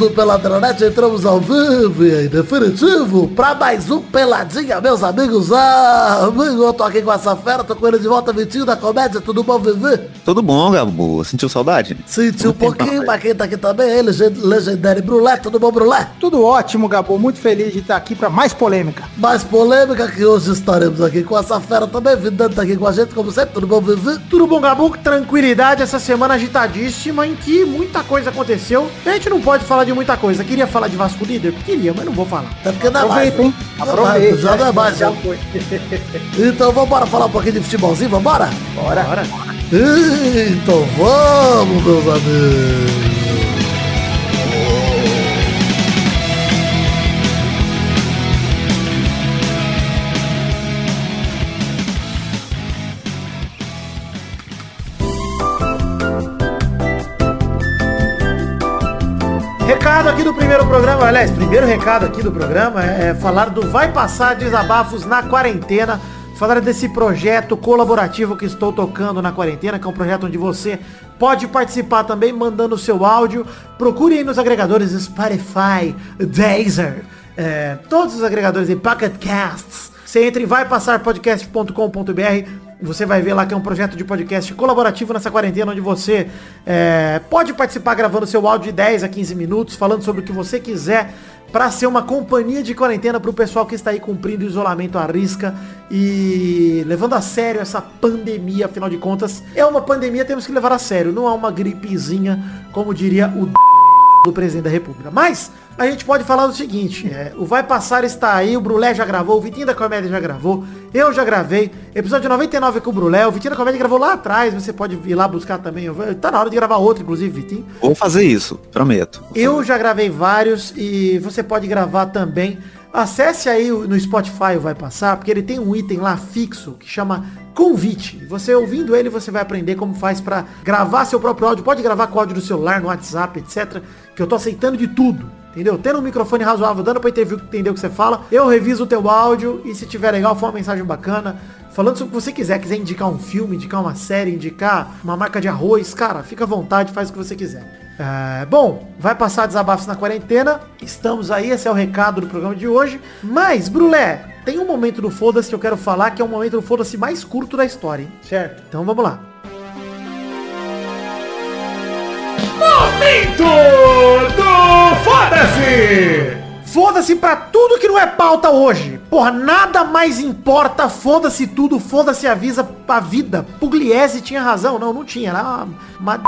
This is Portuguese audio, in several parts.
do Peladranet, entramos ao vivo e em definitivo pra mais um Peladinha, meus amigos. Ah, amigo, eu tô aqui com essa fera, tô com ele de volta, Vitinho da comédia, tudo bom, Vivi? Tudo bom, Gabo? Sentiu saudade? Senti um pouquinho, mas quem tá aqui também é ele, Legendary Brulé, tudo bom, Brulé? Tudo ótimo, Gabo, muito feliz de estar aqui pra mais polêmica. Mais polêmica que hoje estaremos aqui com essa fera também, Vidante tá aqui com a gente, como sempre, tudo bom, Vivi? Tudo bom, Gabo? Tranquilidade, essa semana agitadíssima em que muita coisa aconteceu. A gente não pode falar de muita coisa. Queria falar de Vasco Líder? Queria, mas não vou falar. Porque não é mais. hein? Aproveita, já é mais. Já. Então vamos falar um pouquinho de futebolzinho, vambora? Bora. Bora. Então vamos, meus amigos. Recado aqui do primeiro programa, aliás, primeiro recado aqui do programa é, falar do Vai Passar Desabafos na Quarentena. Falar desse projeto colaborativo que estou tocando na quarentena, que é um projeto onde você pode participar também mandando o seu áudio. Procure aí nos agregadores Spotify, Deezer, é, todos os agregadores de Pocket Casts. Você entra em vaipassarpodcast.com.br você vai ver lá que é um projeto de podcast colaborativo nessa quarentena, onde você é, pode participar gravando seu áudio de 10 a 15 minutos, falando sobre o que você quiser, para ser uma companhia de quarentena para o pessoal que está aí cumprindo o isolamento à risca e levando a sério essa pandemia, afinal de contas, é uma pandemia, temos que levar a sério, não é uma gripezinha, como diria o do presidente da república. Mas, a gente pode falar o seguinte, é, o Vai Passar está aí, o Brulé já gravou, o Vitinho da Comédia já gravou, eu já gravei, episódio 99 com o Brulé, o Vitinho da Comédia gravou lá atrás, você pode ir lá buscar também, tá na hora de gravar outro, inclusive, Vitinho. Vou fazer isso, prometo. Eu já gravei vários e você pode gravar também. Acesse aí no Spotify o Vai Passar, porque ele tem um item lá fixo que chama convite. Você ouvindo ele, você vai aprender como faz para gravar seu próprio áudio. Pode gravar com áudio do celular, no WhatsApp, etc. Que eu tô aceitando de tudo. Entendeu? Tendo um microfone razoável, dando pra entender o que você fala, eu reviso o teu áudio e se tiver legal, for uma mensagem bacana, falando sobre o que você quiser, quiser indicar um filme, indicar uma série, indicar uma marca de arroz, cara, fica à vontade, faz o que você quiser. É, bom, vai passar desabafos na quarentena, estamos aí, esse é o recado do programa de hoje, mas, Brulé, tem um momento do Foda-se que eu quero falar, que é o momento do Foda-se mais curto da história, hein? Certo. Então vamos lá. Momento do Foda-se! Foda-se pra tudo que não é pauta hoje. Porra, nada mais importa, foda-se tudo, foda-se avisa a vida. Pugliese tinha razão. Não, não tinha, era uma... uma...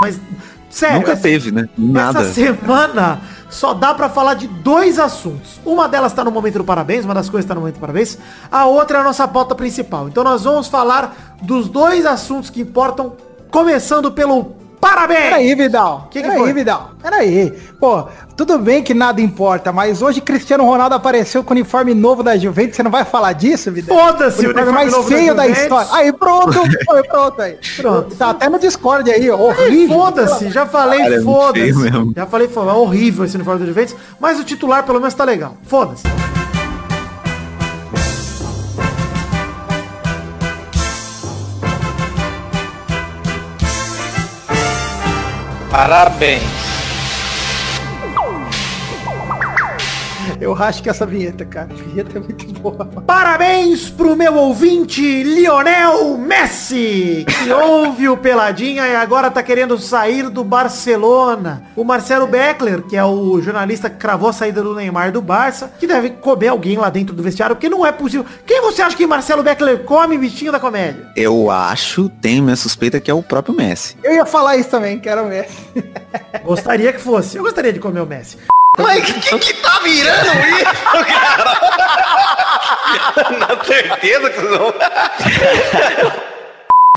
Mas, sério. Nunca teve, né? Nada. Essa semana só dá pra falar de dois assuntos. Uma delas tá no momento do parabéns, uma das coisas tá no momento do parabéns. A outra é a nossa pauta principal. Então nós vamos falar dos dois assuntos que importam, começando pelo Parabéns! Peraí, Vidal. Que que Peraí, foi? Vidal. Peraí. Pô, tudo bem que nada importa, mas hoje Cristiano Ronaldo apareceu com o uniforme novo da Juventus. Você não vai falar disso, Vidal? Foda-se, o uniforme, mais feio da, da, história. Aí, pronto. foi, pronto aí. Pronto. Tá até no Discord aí, horrível. Foda-se, já falei, é foda-se. Já falei, foi horrível esse uniforme da Juventus, mas o titular pelo menos tá legal. Foda-se. Parabéns. Eu acho que essa vinheta, cara, a vinheta é muito boa. Parabéns pro meu ouvinte Lionel Messi, que ouve o Peladinha e agora tá querendo sair do Barcelona. O Marcelo Beckler, que é o jornalista que cravou a saída do Neymar do Barça, que deve comer alguém lá dentro do vestiário, porque não é possível. Quem você acha que Marcelo Beckler come, bichinho da comédia? Eu acho, tenho minha suspeita que é o próprio Messi. Eu ia falar isso também, que era o Messi. Gostaria que fosse. Eu gostaria de comer o Messi. Mas que, que, que tá virando isso, cara? Na certeza que não.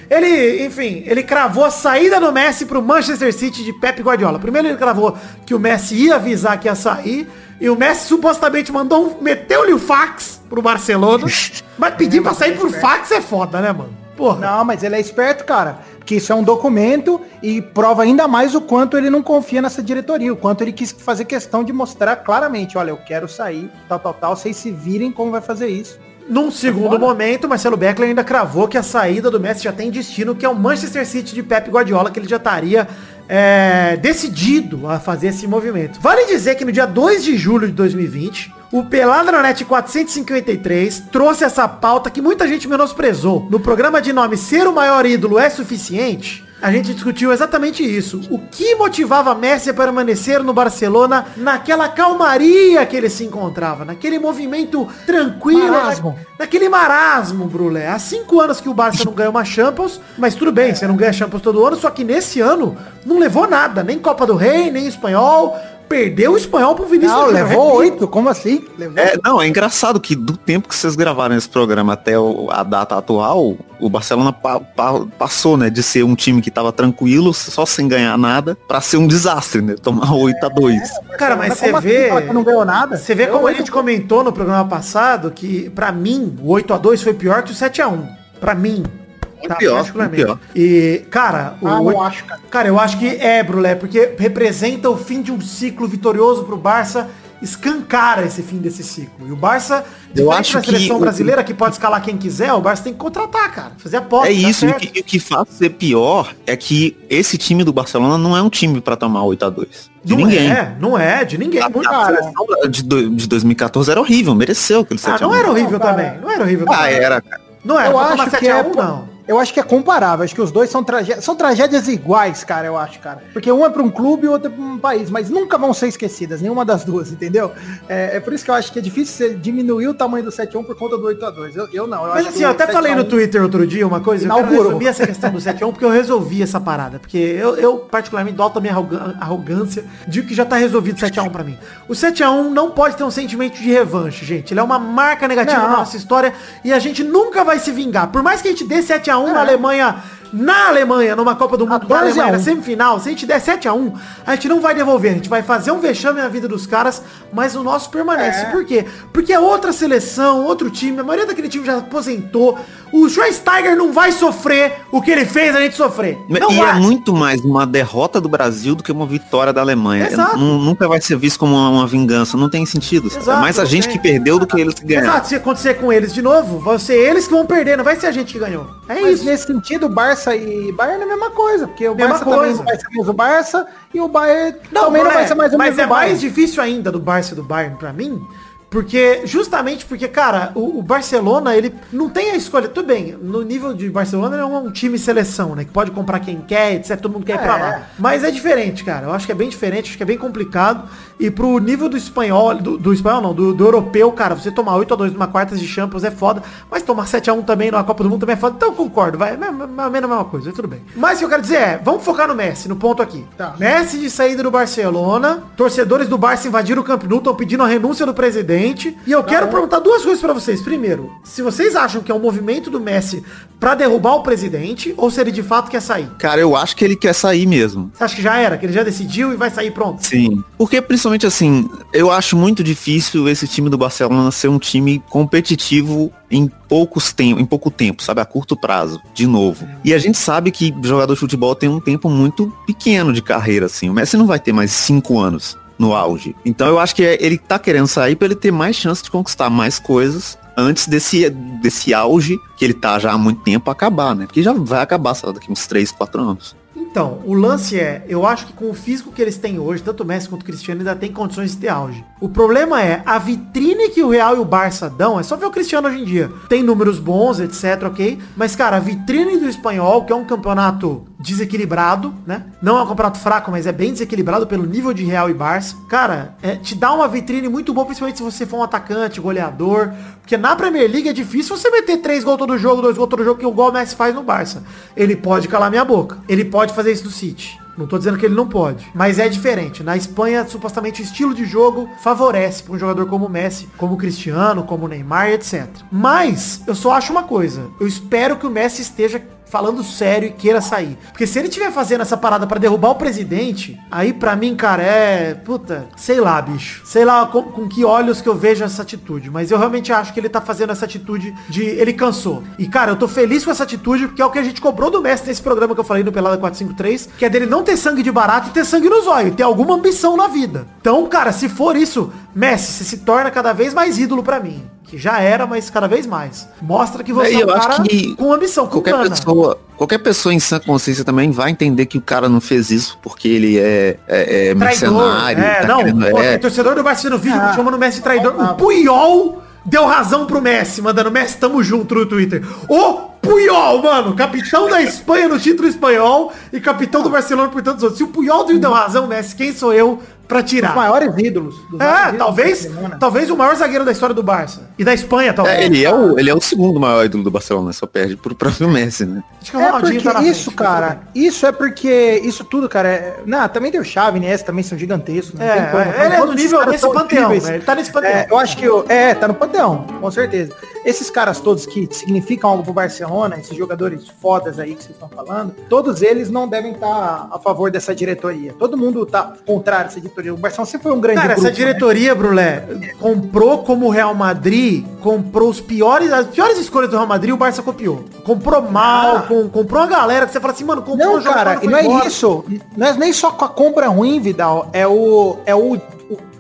Ele, enfim, ele cravou a saída do Messi pro Manchester City de Pep Guardiola. Primeiro ele cravou que o Messi ia avisar que ia sair. E o Messi supostamente mandou um, meteu-lhe o fax pro Barcelona. Mas pedir é, pra sair por fax é foda, né, mano? Porra. Não, mas ele é esperto, cara que isso é um documento e prova ainda mais o quanto ele não confia nessa diretoria, o quanto ele quis fazer questão de mostrar claramente, olha, eu quero sair, tal, tal, tal, vocês se virem como vai fazer isso. Num segundo momento, Marcelo Beckler ainda cravou que a saída do Messi já tem destino, que é o Manchester City de Pep Guardiola, que ele já estaria é, decidido a fazer esse movimento. Vale dizer que no dia 2 de julho de 2020, o Pelada na Net 453 trouxe essa pauta que muita gente menosprezou. No programa de nome Ser o Maior Ídolo é Suficiente, a gente discutiu exatamente isso. O que motivava Messi a permanecer no Barcelona naquela calmaria que ele se encontrava, naquele movimento tranquilo, Marasmo. na- naquele marasmo, Brulé. Há cinco anos que o Barça não ganhou uma Champions, mas tudo bem, você não ganha Champions todo ano, só que nesse ano não levou nada, nem Copa do Rei, nem Espanhol. Perdeu o Espanhol pro Vinícius Não, Júnior. levou oito, como assim? Levou É, não, é engraçado que do tempo que vocês gravaram esse programa até o- a data atual, o Barcelona pa- pa- passou, né, de ser um time que tava tranquilo, só sem ganhar nada, pra ser um desastre, né? Tomar 8 a 2 Cara, mas você assim vê... que não ganhou nada? Você vê Eu como a oito gente comentou no programa passado que, pra mim, o 8x2 foi pior que o 7x1. Pra mim. Tá? pior, particularmente. pior. E, cara, o Ah, 8 acho, cara. Cara, eu acho que é, Brulé, porque representa o fim de um ciclo vitorioso pro Barça, escancara esse fim desse ciclo. E o Barça, Eu acho da seleção que o- brasileira, que pode escalar quem quiser, o Barça tem que contratar, cara. Fazer aposta. É tá isso, e o que, e o que faz ser pior é que esse time do Barcelona não é um time pra tomar 8 a 2 De não ninguém. é, não é, de ninguém. A, Muito- a seleção de, de 2014 era horrível, mereceu aquele 7 Ah, a 1 não era horrível Não, cara. também. Não era horrível Ah, também. era, cara. Não era, Eu acho que 7x1 é- não. Eu acho que é comparável, acho que os dois são tragédias, são tragédias iguais, cara, eu acho, cara. Porque um é para um clube e o outro é para um país, mas nunca vão ser esquecidas, nenhuma das duas, entendeu? É, é por isso que eu acho que é difícil você diminuir o tamanho do 7-1 por conta do 8x2. Eu, eu não, eu Mas assim, eu até falei no 7x1 Twitter outro dia uma coisa, eu quero Inaugurou. resumir essa questão do 7x1 porque eu resolvi essa parada. Porque eu, eu particularmente, dou alta minha arrogância, digo que já tá resolvido o 7x1 pra mim. O 7x1 não pode ter um sentimento de revanche, gente. Ele é uma marca negativa Não. na nossa história e a gente nunca vai se vingar. Por mais que a gente dê 7x1 É. na Alemanha, na Alemanha, numa Copa do Mundo, na 12 a Alemanha, 1. na semifinal, se a gente der 7x1, a gente não vai devolver. A gente vai fazer um vexame na vida dos caras, mas o nosso permanece. É. Por quê? Porque é outra seleção, outro time, a maioria daquele time já aposentou. O Schweinsteiger não vai sofrer o que ele fez a gente sofrer. Não e vai. é muito mais uma derrota do Brasil do que uma vitória da Alemanha. Exato. Nu- Nunca vai ser visto como uma, uma vingança. Não tem sentido. sabe? Exato, é mais a gente tem. que perdeu do que eles que ganharam. Exato, se acontecer com eles de novo, vão ser eles que vão perder, não vai ser a gente que ganhou. É Mas isso. nesse sentido, Barça e Bayern é a mesma coisa, porque o Mesma Barça também coisa. não vai ser mais o Barça e o Bayern Não, também não Brulé, vai ser mais o mas mesmo é mais difícil ainda do Barça e do Bayern pra mim, porque justamente porque, cara, o, o Barcelona, ele não tem a escolha. Tudo bem, no nível de Barcelona ele é um time seleção, né? Que pode comprar quem quer, etc. Todo mundo quer ir pra É. lá. Mas é diferente, cara. Eu acho que é bem diferente, acho que é bem complicado. E pro nível do espanhol, do, do espanhol não, do, do europeu, cara, você tomar 8x2 numa quartas de Champions é foda, mas tomar 7x1 também numa Copa do Mundo também é foda. Então eu concordo, vai, é mais ou menos a mesma coisa, tudo bem. Mas o que eu quero dizer é, vamos focar no Messi, no ponto aqui. Tá. Messi de saída do Barcelona, torcedores do Barça invadiram o Camp Nou, estão pedindo a renúncia do presidente. E eu quero perguntar duas coisas pra vocês. Primeiro, se vocês acham que é um movimento do Messi pra derrubar o presidente, ou se ele de fato quer sair. Cara, eu acho que ele quer sair mesmo. Você acha que já era, que ele já decidiu e vai sair pronto? Sim. Porque principalmente assim, eu acho muito difícil esse time do Barcelona ser um time competitivo em poucos tempos, em pouco tempo, sabe, a curto prazo, de novo. E a gente sabe que jogador de futebol tem um tempo muito pequeno de carreira, assim. O Messi não vai ter mais cinco anos no auge. Então eu acho que é- ele tá querendo sair para ele ter mais chance de conquistar mais coisas antes desse, desse auge que ele tá já há muito tempo acabar, né? Porque já vai acabar, sei lá, daqui uns 3, 4 anos. Então, o lance é, eu acho que com o físico que eles têm hoje, tanto o Messi quanto o Cristiano ainda tem condições de ter auge. O problema é, a vitrine que o Real e o Barça dão, é só ver o Cristiano hoje em dia. Tem números bons, etc, ok? Mas, cara, a vitrine do espanhol, que é um campeonato desequilibrado, né? Não é um campeonato fraco, mas é bem desequilibrado pelo nível de Real e Barça. Cara, é, te dá uma vitrine muito boa, principalmente se você for um atacante, goleador. Porque na Premier League é difícil você meter três gols todo jogo, dois gols todo jogo, que o gol o Messi faz no Barça. Ele pode calar minha boca. Ele pode fazer isso no City. Não tô dizendo que ele não pode, mas é diferente. Na Espanha, supostamente o estilo de jogo favorece para um jogador como o Messi, como o Cristiano, como o Neymar, etc. Mas eu só acho uma coisa. Eu espero que o Messi esteja falando sério e queira sair. Porque se ele estiver fazendo essa parada pra derrubar o presidente, aí pra mim, cara, é. Puta, sei lá, bicho. Sei lá com, com que olhos que eu vejo essa atitude. Mas eu realmente acho que ele tá fazendo essa atitude de. Ele cansou. E, cara, eu tô feliz com essa atitude, porque é o que a gente cobrou do Messi nesse programa que eu falei no Pelada 453, que é dele não ter sangue de barato e ter sangue no zóio, ter alguma ambição na vida. Então, cara, se for isso, Messi, você se torna cada vez mais ídolo pra mim. Que já era, mas cada vez mais. Mostra que você É, é um cara que com ambição, com Qualquer gana. pessoa, qualquer pessoa em sã consciência também vai entender que o cara não fez isso porque ele é, é, é mercenário. É, tá não, querendo- pô, é, torcedor do Barça no vídeo Ah. chamando o Messi de traidor. Ah. O Puyol deu razão pro Messi, mandando Messi, tamo junto no Twitter. O Puyol, mano, capitão da Espanha no título espanhol e capitão do Barcelona por tantos outros. Se o Puyol deu razão, Messi, quem sou eu pra Os tirar? maiores ídolos. dos maiores É, ídolos talvez, do Barcelona. talvez o maior zagueiro da história do Barça. E da Espanha, talvez. é, ele, é o, ele é o segundo maior ídolo do Barcelona, só perde pro próprio Messi, né? Acho que o É Ronaldinho porque tá na isso, frente, cara, isso é porque isso tudo, cara, é... não, também tem o Xavi, né, esses também são gigantescos, não É, tem como. é, ele é esses nível desse panteão, incríveis. né? Ele tá nesse panteão. É, eu acho que eu, é, tá no panteão, com certeza. Esses caras todos que significam algo pro Barcelona, esses jogadores fodas aí que vocês estão falando, todos eles não devem estar a favor dessa diretoria. Todo mundo tá contrário dessa diretoria. O Barcelona sempre foi um grande Cara, grupo, essa diretoria, Brulé, comprou como o Real Madrid, comprou os piores, as piores escolhas do Real Madrid, o Barça copiou. Comprou mal, Ah. com- comprou uma galera que você fala assim, mano, comprou Não, um cara, e não é embora. isso. Não é nem só com a compra ruim, Vidal. É o, é o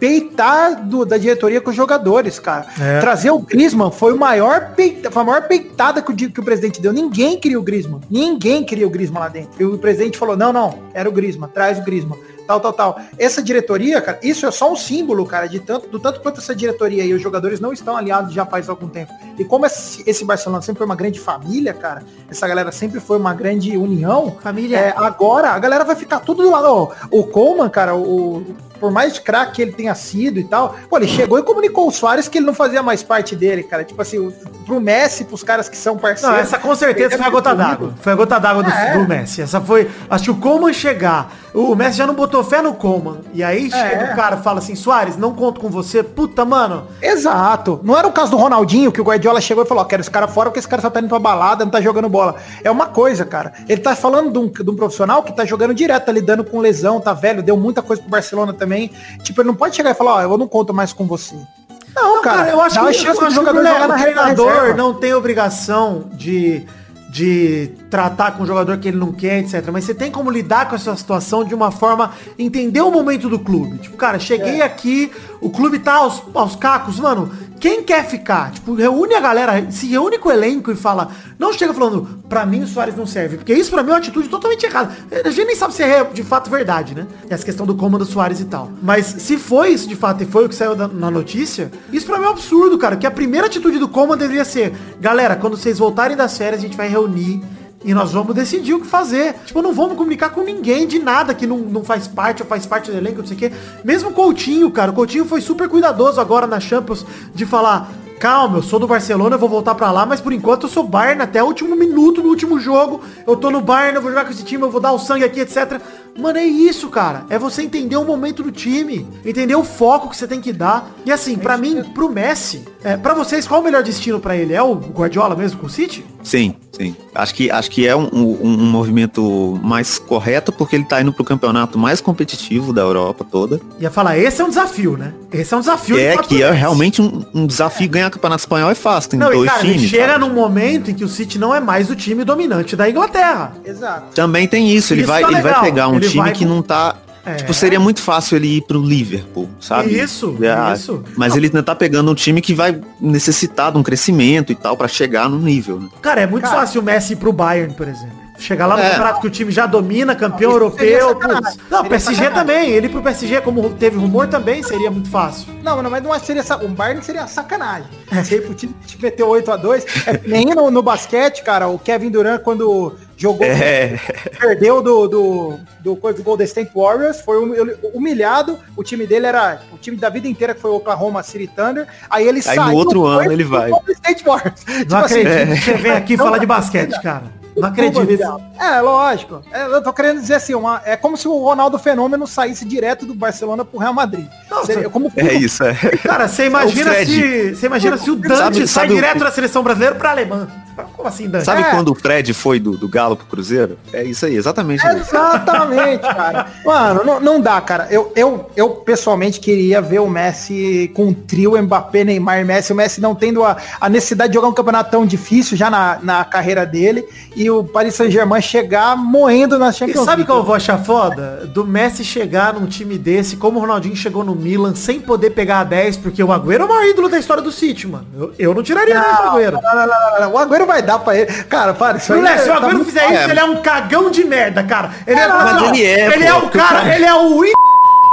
peitar do- da diretoria com os jogadores, cara. É. Trazer o Griezmann foi o maior peita, foi a maior peitada que o, que o presidente deu. Ninguém queria o Griezmann. Ninguém queria o Griezmann lá dentro. E o presidente falou, não, não, era o Griezmann, traz o Griezmann. Tal, tal, tal. Essa diretoria, cara, isso é só um símbolo, cara, de tanto, do tanto quanto essa diretoria e os jogadores não estão aliados já faz algum tempo. E como esse, esse Barcelona sempre foi uma grande família, cara, essa galera sempre foi uma grande união, Família. é, agora a galera vai ficar tudo do lado. Ó, o Coleman, cara, o, por mais craque que ele tenha sido e tal, pô, ele chegou e comunicou o Soares que ele não fazia mais parte dele, cara. Tipo assim, pro Messi, pros caras que são parceiros. Não, essa com certeza foi a gota d'água. Foi a gota d'água do, É. do Messi. Essa foi. Acho que o Coleman chegar. O Messi já não botou fé no Coleman. E aí chega o cara e fala assim, Soares, não conto com você. Puta, mano. Exato. Não era o caso do Ronaldinho, que o Guardiola chegou e falou, ó, quero esse cara fora porque esse cara só tá indo pra balada, não tá jogando bola. É uma coisa, cara. Ele tá falando de um, de um profissional que tá jogando direto, tá lidando com lesão, tá velho, deu muita coisa pro Barcelona também. Tipo, ele não pode chegar e falar, ó, eu não conto mais com você. Não, Não, cara, eu acho dá que, chance que jogador jogar na re- na treinador não tem obrigação de, de tratar com o jogador que ele não quer, etc. Mas você tem como lidar com essa situação de uma forma, entender o momento do clube. Tipo, cara, cheguei É. aqui, o clube tá aos, aos cacos, mano, quem quer ficar? Tipo, reúne a galera, se reúne com o elenco e fala, não chega falando, pra mim o Soares não serve. Porque isso pra mim é uma atitude totalmente errada. A gente nem sabe se é de fato verdade, né? Essa questão do comando Soares e tal. Mas se foi isso de fato e foi o que saiu da- na notícia, isso pra mim é um absurdo, cara. Que a primeira atitude do comando deveria ser, galera, quando vocês voltarem das férias, a gente vai reunir e nós vamos decidir o que fazer. Tipo, não vamos comunicar com ninguém de nada que não, não faz parte ou faz parte do elenco, não sei o quê. Mesmo o Coutinho, cara. O Coutinho foi super cuidadoso agora na Champions de falar. Calma, eu sou do Barcelona, eu vou voltar pra lá, mas por enquanto eu sou Bayern até o último minuto, no último jogo. Eu tô no Bayern, eu vou jogar com esse time, eu vou dar o sangue aqui, etc. Mano, é isso, cara. É você entender o momento do time, entender o foco que você tem que dar. E assim, pra mim, pro Messi, é, para vocês, qual o melhor destino pra ele? É o Guardiola mesmo com o City? Sim, sim. Acho que, acho que é um, um- um movimento mais correto porque ele tá indo pro campeonato mais competitivo da Europa toda. Ia falar, esse é um desafio, né? Esse é um desafio. de É que é realmente um, um desafio ganhar o campeonato espanhol é fácil, tem Não, e dois cara, ele times. chega sabe? num momento em que o City não é mais o time dominante da Inglaterra. Exato. Também tem isso, ele, Isso vai, tá ele vai pegar um time vai que não tá. É. Tipo, seria muito fácil ele ir pro Liverpool, sabe? Isso, Ah, isso. Mas ele ainda tá pegando um time que vai necessitar de um crescimento e tal pra chegar no nível, né? Cara, é muito Cara. fácil o Messi ir pro Bayern, por exemplo. Chegar lá no É. campeonato que o time já domina, campeão europeu. putz. Não, Seria PSG sacanagem. também. Ele pro PSG, como teve rumor, também seria muito fácil. Não, não, mas não seria sa- o Bayern seria sacanagem. Se aí pro time te meteu 8x2, é que nem no, no basquete, cara, o Kevin Durant quando jogou, É, perdeu do, do, do, coisa do Golden State Warriors, foi hum- humilhado, o time dele era o time da vida inteira que foi o Oklahoma City Thunder, aí ele Aí no outro foi ano ele vai. Golden State Warriors. Não Tipo assim, acredito que você vem aqui falar de basquete, cara. Não acredito. É, lógico. É, eu tô querendo dizer assim, uma, é como se o Ronaldo Fenômeno saísse direto do Barcelona pro Real Madrid. Não, Seria, como é isso, é. Cara, você imagina É o Fred. se. Você imagina se o Dante Sabe- sai sabe o- direto da seleção brasileira pra Alemanha. Como assim, Dante? Sabe É. quando o Fred foi do, do Galo pro Cruzeiro? É isso aí, exatamente isso. Exatamente, cara. Mano, não, não dá, cara. Eu, eu, eu pessoalmente queria ver o Messi com um trio Mbappé, Neymar e Messi. O Messi não tendo a, a necessidade de jogar um campeonato tão difícil já na, na carreira dele. E o Paris Saint-Germain chegar moendo na E Champions sabe League. qual eu vou achar foda? Do Messi chegar num time desse, como o Ronaldinho chegou no Milan, sem poder pegar a 10, porque o Agüero é o maior ídolo da história do City, mano. Eu, eu não tiraria nem o Agüero. Não, não, não, não, não. O Agüero vai dar pra ele. Cara, para, isso Brulé, se o tá Agüero muito- fizer isso, ele é um cagão de merda, cara. Ele é, não, ele é, é o cara, ele é o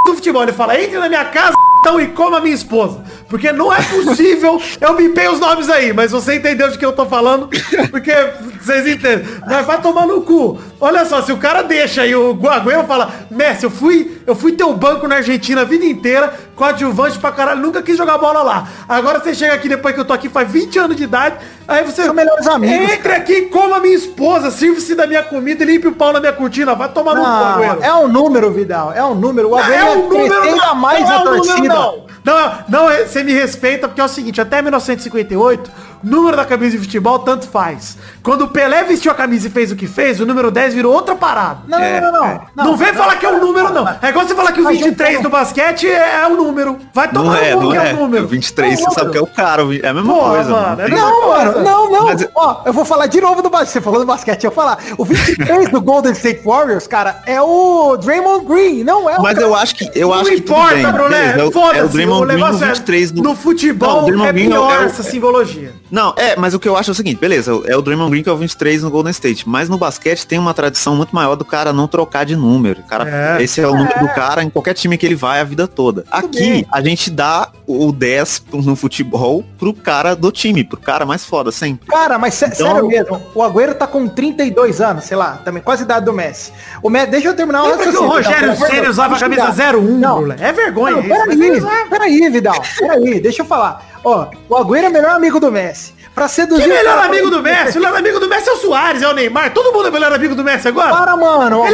do futebol. Ele fala, entre na minha casa então, e coma a minha esposa. Porque não é possível, eu bipei os nomes aí, mas você entendeu de que eu tô falando, porque vocês entendem. Mas vai tomar no cu. Olha só, se o cara deixa aí o Agüero fala, Messi, eu fui, eu fui teu banco na Argentina a vida inteira, coadjuvante pra caralho, nunca quis jogar bola lá. Agora você chega aqui depois que eu tô aqui faz 20 anos de idade, aí você... São melhores amigos, Entre aqui, coma minha esposa, sirva-se da minha comida e limpe o pau na minha cortina. Vai tomar no cu, Agüero. é um número, Vidal. É um número. O Agüero é um número, não, mais não é a número, torcida. não. Não, não, é- você me respeita porque é o seguinte, até 1958, número da camisa de futebol tanto faz. Quando o Pelé vestiu a camisa e fez o que fez, o número 10 virou outra parada. Não, não, não, não. Não, vem falar que é um número, não. É igual você falar que o Mas 23 então- do basquete é, é um número. Vai tomar Não é, no não que é. é um número. O 23, É um você sabe que é o cara, é a mesma Porra, coisa. mano, não é Não, coisa. mano, não, não. Mas- Ó, eu vou falar de novo do basquete. Você falou do basquete, eu vou falar. O 23 do Golden State Warriors, cara, é o Draymond Green, não é o Mas cara- eu acho que eu Não acho que tudo importa, bem. Beleza, é o- Foda-se. é o Draymond Green no negócio é, 23 no Não, futebol o é é o- pior é o- essa simbologia. Não, é, mas o que eu acho é o seguinte, beleza, é o Draymond Green que é o 23 no Golden State, mas no basquete tem uma tradição muito maior do cara não trocar de número. Cara, É. esse é o número do cara em qualquer time que ele vai a vida toda. Aqui bem. a gente dá o 10 no futebol pro cara do time, pro cara mais foda sempre. Cara, mas sé- Então- sério mesmo, o Agüero tá com 32 anos, sei lá, também quase a idade do Messi. O Messi, deixa eu terminar o o raciocínio, Vidal, Rogério Ceni usava a camisa dar. 01, Não? É vergonha Não, peraí, usava. peraí, Vidal, peraí, deixa eu falar. Ó, o Agüero é o melhor amigo do Messi. Pra seduzir... Que o melhor amigo do Messi? O melhor amigo do Messi é o Soares, é o Neymar. Todo mundo é melhor amigo do Messi agora? Para, mano.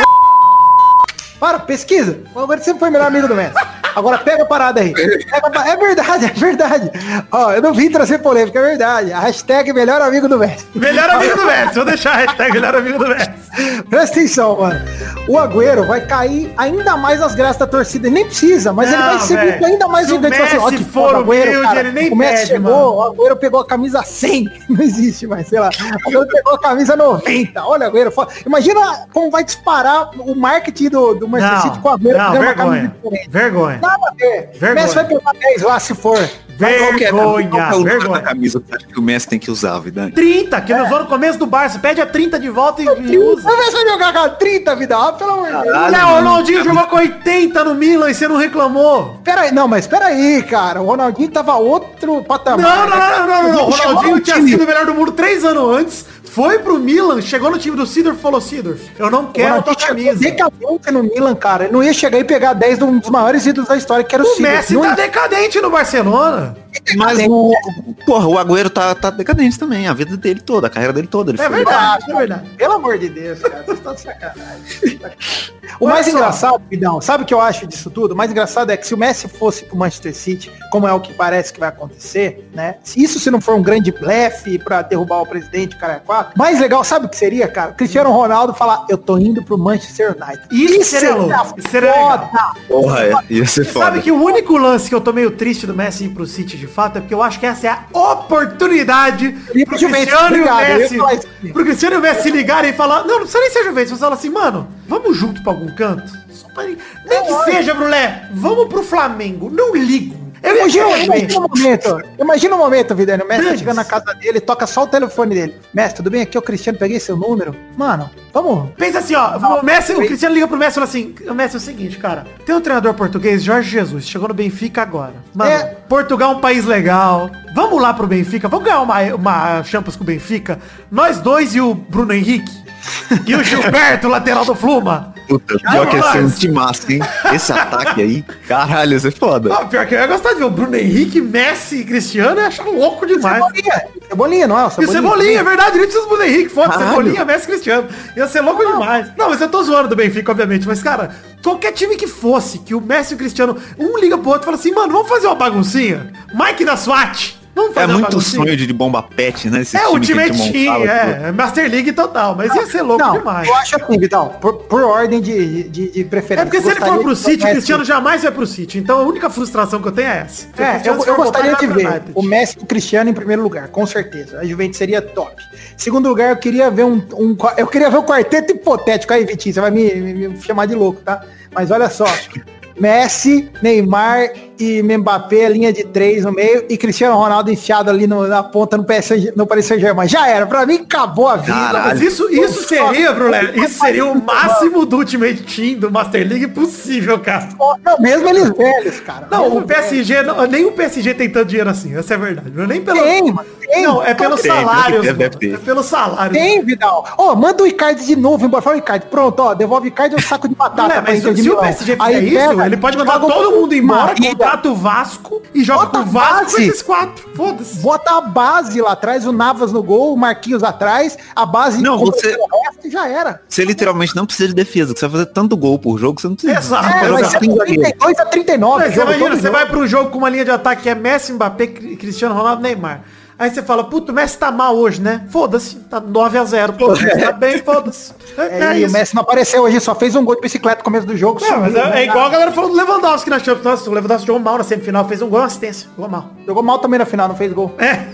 Para, pesquisa. O Agüero sempre foi o melhor amigo do Messi. Agora pega a parada aí. A É verdade, é verdade. Ó, eu não vim trazer polêmica, é verdade. A hashtag melhor amigo do Messi. Melhor amigo do Messi. Vou deixar a hashtag melhor amigo do Messi. Presta atenção, mano. O Agüero vai cair ainda mais nas graças da torcida. Nem precisa, mas ele Não, vai ser muito ainda mais Se o gigante. Assim, Messi que for foda, humilde, ele nem O Messi pede, chegou, mano. o Agüero pegou a camisa 100. Não existe mais, sei lá. O Agüero pegou a camisa 90. Olha, Agüero. foda. Imagina como vai disparar o marketing do, do Manchester City com o Agüero não, vergonha. Vergonha. Nada a ver. Vergonha. Messi vai pegar 10 lá, se for. Qual que é, qual é Vergonha. o número da Vergonha. camisa que você acha que o Messi tem que usar, Vidani? 30, que nós vamos no começo do Barça. Pede a 30 de volta e, e O usa. Messi vai jogar com a 30, vida. Ah, pelo amor de Deus. Léo, o. Ronaldinho jogou com 80 no Milan e você não reclamou. Pera aí, não, mas pera aí, cara. O Ronaldinho tava outro patamar. Não, não, não, não, não, não. O Ronaldinho tinha time. sido o melhor do mundo três anos antes. Foi pro Milan, chegou no time do Sidorf e falou, Sidorf, eu não O quero a tua camisa. decadente no Milan, cara. Ele não ia chegar e pegar 10 de um dos maiores ídolos da história, que era o, O Sidorf. Messi Não tá ia- decadente no Barcelona. Yeah. Mas o. Porra, o Agüero tá, tá decadente também, a vida dele toda, a carreira dele toda. Ele É verdade, é verdade. Pelo amor de Deus, cara. Vocês estão de sacanagem. O mais engraçado, Vidão, sabe o que eu acho disso tudo? O mais engraçado é que se o Messi fosse pro Manchester City, como é o que parece que vai acontecer, né? Isso se não for um grande blefe pra derrubar o presidente, o cara é quatro, mais legal, sabe o que seria, cara? Cristiano Ronaldo falar, eu tô indo pro Manchester United. Isso seria louco, isso seria foda. Porra, é, ia ser foda. sabe que o único lance que eu tô meio triste do Messi ir pro City de fato é porque eu acho que essa é a oportunidade pro Cristiano e o obrigado, Messi, pro Cristiano e o Messi se ligarem e falar, não, não precisa nem ser Juventus, você fala assim, mano, vamos junto pra algum canto? Só pra... Nem que seja, Brulé, vamos pro Flamengo, não ligo. Imagina, imagina o momento, imagina o momento, Vidani, o Messi Denis. chegando na casa dele, toca só o telefone dele. Messi, tudo bem? Aqui é o Cristiano, peguei seu número. Mano, vamos. Pensa assim, ó, o, Messi, o Cristiano liga pro Messi e fala assim, o Messi é o seguinte, cara, tem um treinador português, Jorge Jesus, chegou no Benfica agora. Mano, É. Portugal é um país legal, vamos lá pro Benfica, vamos ganhar uma, uma Champions com o Benfica, nós dois e o Bruno Henrique, e o Gilberto, lateral do Fluma. Puta, pior que ia ser um timaço, hein? Esse ataque aí, caralho, ia ser foda. Ah, pior que eu ia gostar de ver o Bruno Henrique, Messi e Cristiano, eu ia achar louco demais. Cebolinha, Cebolinha, não é? E o Cebolinha, é verdade, nem precisa do Bruno Henrique, foda. Cebolinha, Messi Cristiano. Ia ser louco demais. Não, mas eu tô zoando do Benfica, obviamente. Mas, cara, qualquer time que fosse, que o Messi e o Cristiano, um liga pro outro e fala assim, mano, vamos fazer uma baguncinha? Mike da SWAT. Vamos É fazer uma muito sonho de, bomba pet, né? Esse É, time que a Ultimate Team, é, Master League total, mas ia ser louco Não, demais. eu acho assim, Vidal, por, por ordem de, de, de preferência. É porque se ele for pro City, o Cristiano jamais vai pro City. Então a única frustração que eu tenho é essa. Se É, eu, eu gostaria voltar, de ver o Messi e o Cristiano em primeiro lugar, com certeza. A Juventus seria top. Segundo lugar, eu queria ver um, um eu queria ver o quarteto hipotético aí, Vitinho, você vai me, me- me chamar de louco, tá? Mas olha só, Messi, Neymar e Mbappé, a linha de três no meio e Cristiano Ronaldo enfiado ali no- na ponta no PSG, no Paris Saint-Germain. Já era, pra mim acabou a vida. Caralho. Mas isso, isso seria, Brulé, isso seria o máximo do Ultimate Team do Master League possível, cara. Não, mesmo eles velhos, cara. Não, Mesmo o PSG, não, nem o PSG tem tanto dinheiro assim, essa é a verdade. Não é nem pelo. Tem, mano, tem. Não, é pelos Tem, ter. É pelos salários. Tem, Vidal. Ó, manda o Icardi de novo embora. Fala o Icardi. Pronto, ó, devolve o Icardi e um saco de batata. Não é, pra mas Inter de se o. PSG fizer Aí isso, pega, ele pode mandar todo mundo embora, Maria. Contrata o Vasco e joga Bota com o Vasco com base. esses quatro. Foda-se. Bota a base lá atrás, o Navas no gol, o Marquinhos atrás, a base Não, você- o resto e já era. Você literalmente não precisa de defesa, você vai fazer tanto gol por jogo, você não precisa. Exato. É, vai jogar ser sem zagueiro. 32 a 39. Mas você imagina, você jogo. vai pro jogo com uma linha de ataque que é Messi, Mbappé, Cri- Cristiano Ronaldo, Neymar. Aí você fala, puto, o Messi tá mal hoje, né? Foda-se, tá 9x0. Pô, tá bem, foda-se. É, É, é e o isso. Messi não apareceu hoje, só fez um gol de bicicleta no começo do jogo. Não, sumiu, é, né? é igual a galera falou do Lewandowski na Champions. Nossa, o Lewandowski jogou mal na semifinal, fez um gol uma assistência. Jogou mal. Jogou mal também na final, não fez gol. É.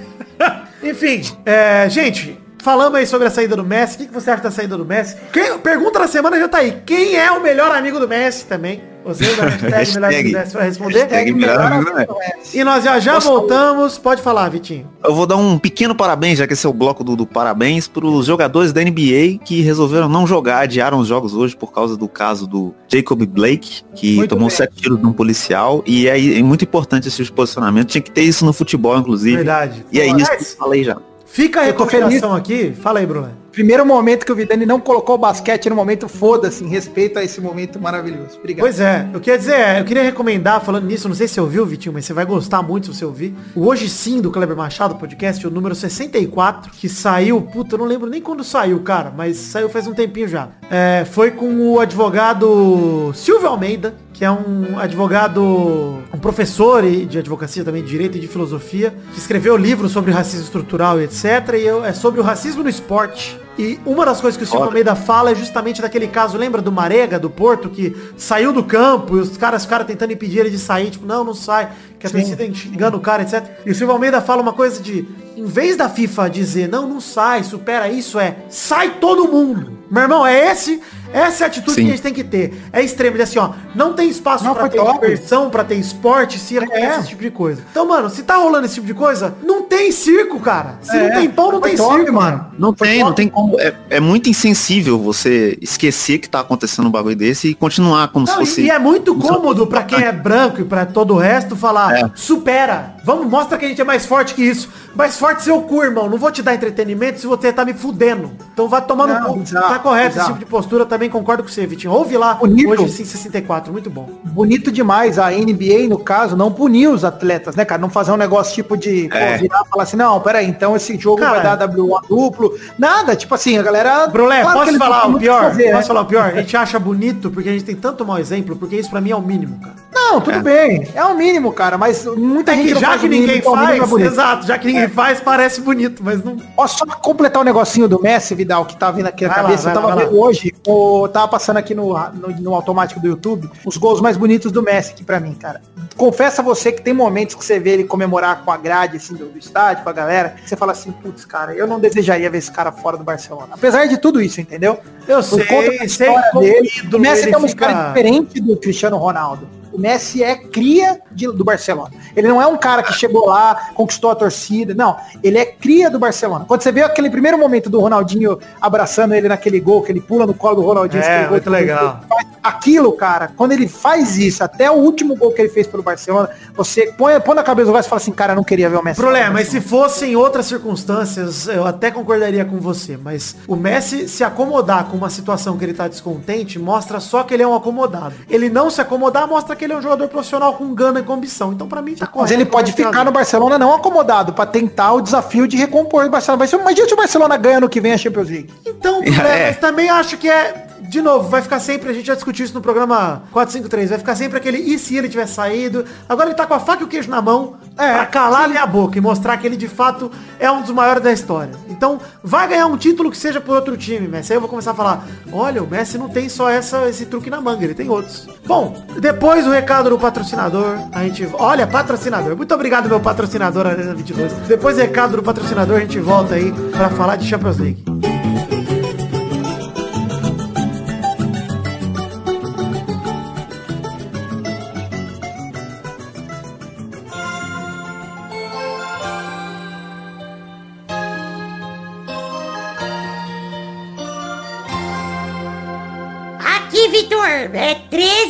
Enfim, é, gente, falamos aí sobre a saída do Messi. O que, que você acha da saída do Messi? Quem- pergunta da semana já tá aí. Quem é o melhor amigo do Messi também? Você a hashtag melhor amigo do Messi pra responder. Hashtag melhor amigo do Messi. E nós já já voltamos. Pode falar, Vitinho. Eu vou dar um pequeno parabéns, já que esse é o bloco do, do parabéns, para os jogadores da NBA que resolveram não jogar, adiaram os jogos hoje por causa do caso do Jacob Blake, que Muito tomou bem. sete tiros de um policial. E é, é muito importante esse posicionamento. Tinha que ter isso no futebol, inclusive. Verdade. E é isso que eu falei já. Fica a recomendação aqui. Fala aí, Bruno. Primeiro momento que o Vidani não colocou o basquete no momento, foda-se, em respeito a esse momento maravilhoso. Obrigado. Pois é, eu queria dizer, é, eu queria recomendar, falando nisso, não sei se você ouviu, Vitinho, mas você vai gostar muito se você ouvir. O Hoje Sim, do Kleber Machado, podcast, o número 64, que saiu, puta, eu não lembro nem quando saiu, cara, mas saiu faz um tempinho já. É, foi com o advogado Silvio Almeida, que é um advogado, um professor de advocacia também, de direito e de filosofia, que escreveu livro sobre racismo estrutural e etc. E é sobre o racismo no esporte. E uma das coisas que o Silvio. Almeida fala é justamente daquele caso, lembra do Marega, do Porto, que saiu do campo e os caras ficaram tentando impedir ele de sair, tipo, não, não sai, que a torcida engana o cara, etc. E o Silvio Almeida fala uma coisa de, em vez da FIFA dizer, não, não sai, supera isso, é, sai todo mundo. Meu irmão, é esse, essa é a atitude Sim. que a gente tem que ter. É extremo, dizer assim, ó, não tem espaço Não, pra ter top. diversão, pra ter esporte, se acontece É. esse tipo de coisa. Então, mano, se tá rolando esse tipo de coisa, não tem circo, cara. Se não É, tem pão, não foi tem top, circo, mano. Não tem, não tem como. É, é muito insensível você esquecer que tá acontecendo um bagulho desse e continuar como Não, se fosse. E é muito cômodo pra quem é branco e pra todo o resto falar, É. supera, vamos, mostra que a gente é mais forte que isso. Mais forte seu cu, irmão. Não vou te dar entretenimento se você tá me fudendo. Então vai tomar no cu. tá correto esse tipo de postura, também concordo com você, Vitinho. Ouve lá, Bonito. hoje sim 64, muito bom. Bonito demais a NBA, no caso, não punir os atletas, né, cara? Não fazer um negócio tipo de pô, É. virar e falar assim, não, peraí, então esse jogo Cara. vai dar W1 duplo. Nada, tipo assim, a galera. Brulé, claro posso falar o pior? fazer, posso né? falar o pior? A gente acha bonito porque a gente tem tanto mau exemplo, porque isso pra mim é o mínimo, cara. Não, tudo bem. É o mínimo, cara, mas muita É gente já que ninguém mínimo faz, é exato, já que ninguém faz, parece bonito, mas não. Posso só completar o negocinho do Messi, Vidal, que tá vindo aqui na Vai lá, cabeça. vai eu lá, tava vai vendo hoje, o, tava passando aqui no, no, no automático do YouTube, os gols mais bonitos do Messi aqui pra mim, cara. Confessa você que tem momentos que você vê ele comemorar com a grade, assim, do, do estádio, com a galera, que você fala assim, putz, cara, eu não desejaria ver esse cara fora do Barcelona. Apesar de tudo isso, entendeu? Eu Por sei, conta da sei história como dele, ídolo o Messi tem uma fica- história diferente do Cristiano Ronaldo. O Messi é cria de- do Barcelona. Ele não é um cara que chegou lá, conquistou a torcida. Não, ele é cria do Barcelona. Quando você vê aquele primeiro momento do Ronaldinho abraçando ele naquele gol, que ele pula no colo do Ronaldinho. É, gol muito legal. Aquilo, cara, quando ele faz isso, até o último gol que ele fez pelo Barcelona, você põe, põe na cabeça do Vasco e fala assim, cara, não queria ver o Messi. Problema, mas se fosse em outras circunstâncias, eu até concordaria com você, mas o Messi se acomodar com uma situação que ele tá descontente, mostra só que ele é um acomodado. Ele não se acomodar, mostra que ele é um jogador profissional com gana e com ambição. Então, pra mim, tá correto. Mas ele pode correto, ficar no Barcelona não acomodado pra tentar o desafio de recompor o Barcelona. Mas imagina se o Barcelona ganha no que vem a Champions League. Então, É. também acho que é de novo, vai ficar sempre, a gente já discutiu isso no programa 453, vai ficar sempre aquele e se ele tivesse saído. Agora ele tá com a faca e o queijo na mão é, pra calar a boca e mostrar que ele de fato é um dos maiores da história. Então, vai ganhar um título que seja por outro time, Messi. Aí eu vou começar a falar, olha, o Messi não tem só essa, esse truque na manga, ele tem outros. Bom, depois o recado do patrocinador, a gente... Olha, patrocinador. Muito obrigado, meu patrocinador Arena 22. Depois do recado do patrocinador, a gente volta aí pra falar de Champions League.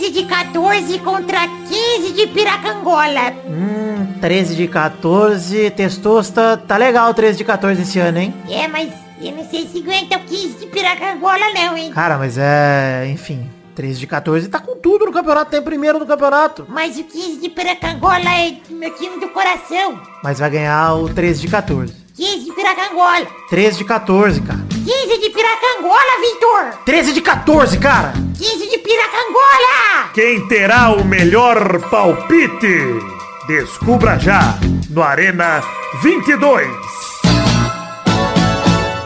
13 de 14 contra 15 de Piracangola. Hum, 13 de 14, testosta, tá legal 13 de 14 esse ano, hein? É, mas eu não sei se aguenta o 15 de Piracangola não, hein? Cara, mas é, enfim, 13 de 14 tá com tudo no campeonato, tem primeiro no campeonato. Mas o 15 de Piracangola é meu time do coração. Mas vai ganhar o 13 de 14. 15 de Piracangola. 13 de 14, cara. 15 de Piracangola, Vitor. 13 de 14, cara. 15 de Piracangola. Quem terá o melhor palpite? Descubra já no Arena 22.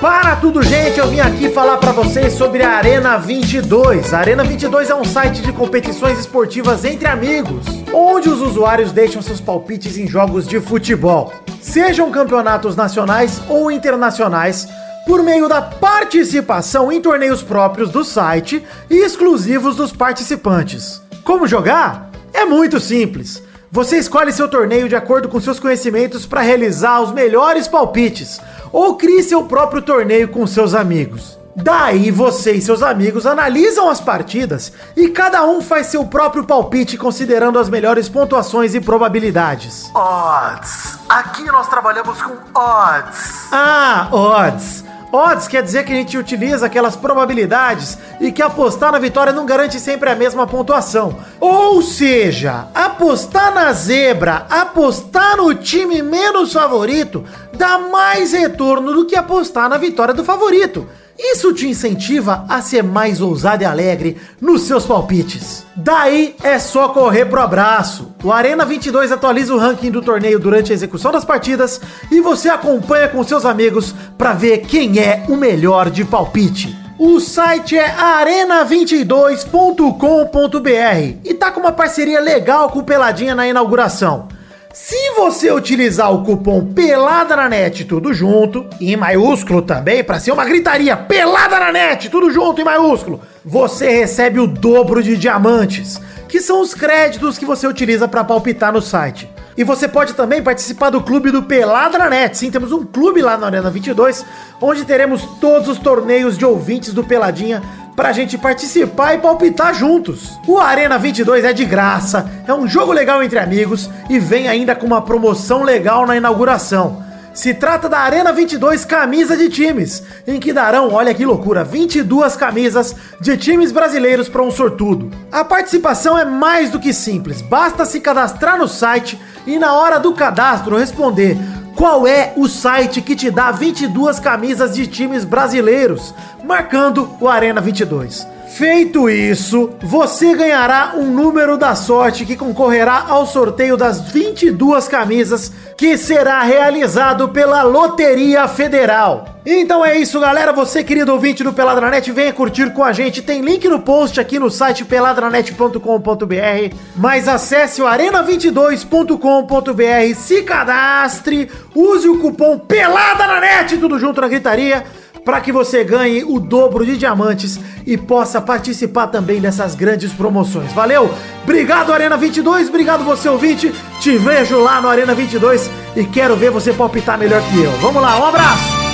Para tudo, gente, eu vim aqui falar pra vocês sobre a Arena 22. A Arena 22 é um site de competições esportivas entre amigos, onde os usuários deixam seus palpites em jogos de futebol, sejam campeonatos nacionais ou internacionais, por meio da participação em torneios próprios do site e exclusivos dos participantes. Como jogar? É muito simples. Você escolhe seu torneio de acordo com seus conhecimentos para realizar os melhores palpites, ou crie seu próprio torneio com seus amigos. Daí você e seus amigos analisam as partidas e cada um faz seu próprio palpite considerando as melhores pontuações e probabilidades. Odds. Aqui nós trabalhamos com odds. Ah, odds. Odds quer dizer que a gente utiliza aquelas probabilidades e que apostar na vitória não garante sempre a mesma pontuação. Ou seja, apostar na zebra, apostar no time menos favorito, dá mais retorno do que apostar na vitória do favorito. Isso te incentiva a ser mais ousado e alegre nos seus palpites. Daí é só correr pro abraço. O Arena 22 atualiza o ranking do torneio durante a execução das partidas e você acompanha com seus amigos para ver quem é o melhor de palpite. O site é arena22.com.br e tá com uma parceria legal com o Peladinha na inauguração. Se você utilizar o cupom Pelada na Net, tudo junto, em maiúsculo também, para ser uma gritaria, Pelada na Net, tudo junto em maiúsculo, você recebe o dobro de diamantes, que são os créditos que você utiliza para palpitar no site. E você pode também participar do clube do Pelada na Net. Sim, temos um clube lá na Arena 22, onde teremos todos os torneios de ouvintes do Peladinha pra gente participar e palpitar juntos. O Arena 22 é de graça, é um jogo legal entre amigos e vem ainda com uma promoção legal na inauguração. Se trata da Arena 22 Camisa de Times, em que darão, olha que loucura, 22 camisas de times brasileiros para um sortudo. A participação é mais do que simples, basta se cadastrar no site e na hora do cadastro responder qual é o site que te dá 22 camisas de times brasileiros, marcando o Arena 22. Feito isso, você ganhará um número da sorte que concorrerá ao sorteio das 22 camisas que será realizado pela Loteria Federal. Então é isso, galera. Você, querido ouvinte do Peladranet, venha curtir com a gente. Tem link no post aqui no site peladranet.com.br. Mas acesse o arena22.com.br, se cadastre, use o cupom Pelada na Net, tudo junto na gritaria para que você ganhe o dobro de diamantes e possa participar também dessas grandes promoções. Valeu? Obrigado Arena 22, obrigado você ouvinte. Te vejo lá no Arena 22 e quero ver você palpitar melhor que eu. Vamos lá, um abraço.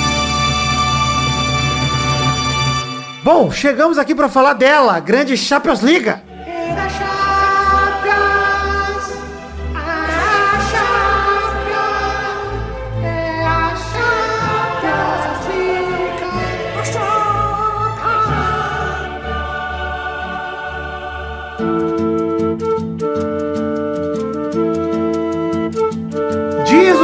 Bom, chegamos aqui para falar dela, grande Champions League.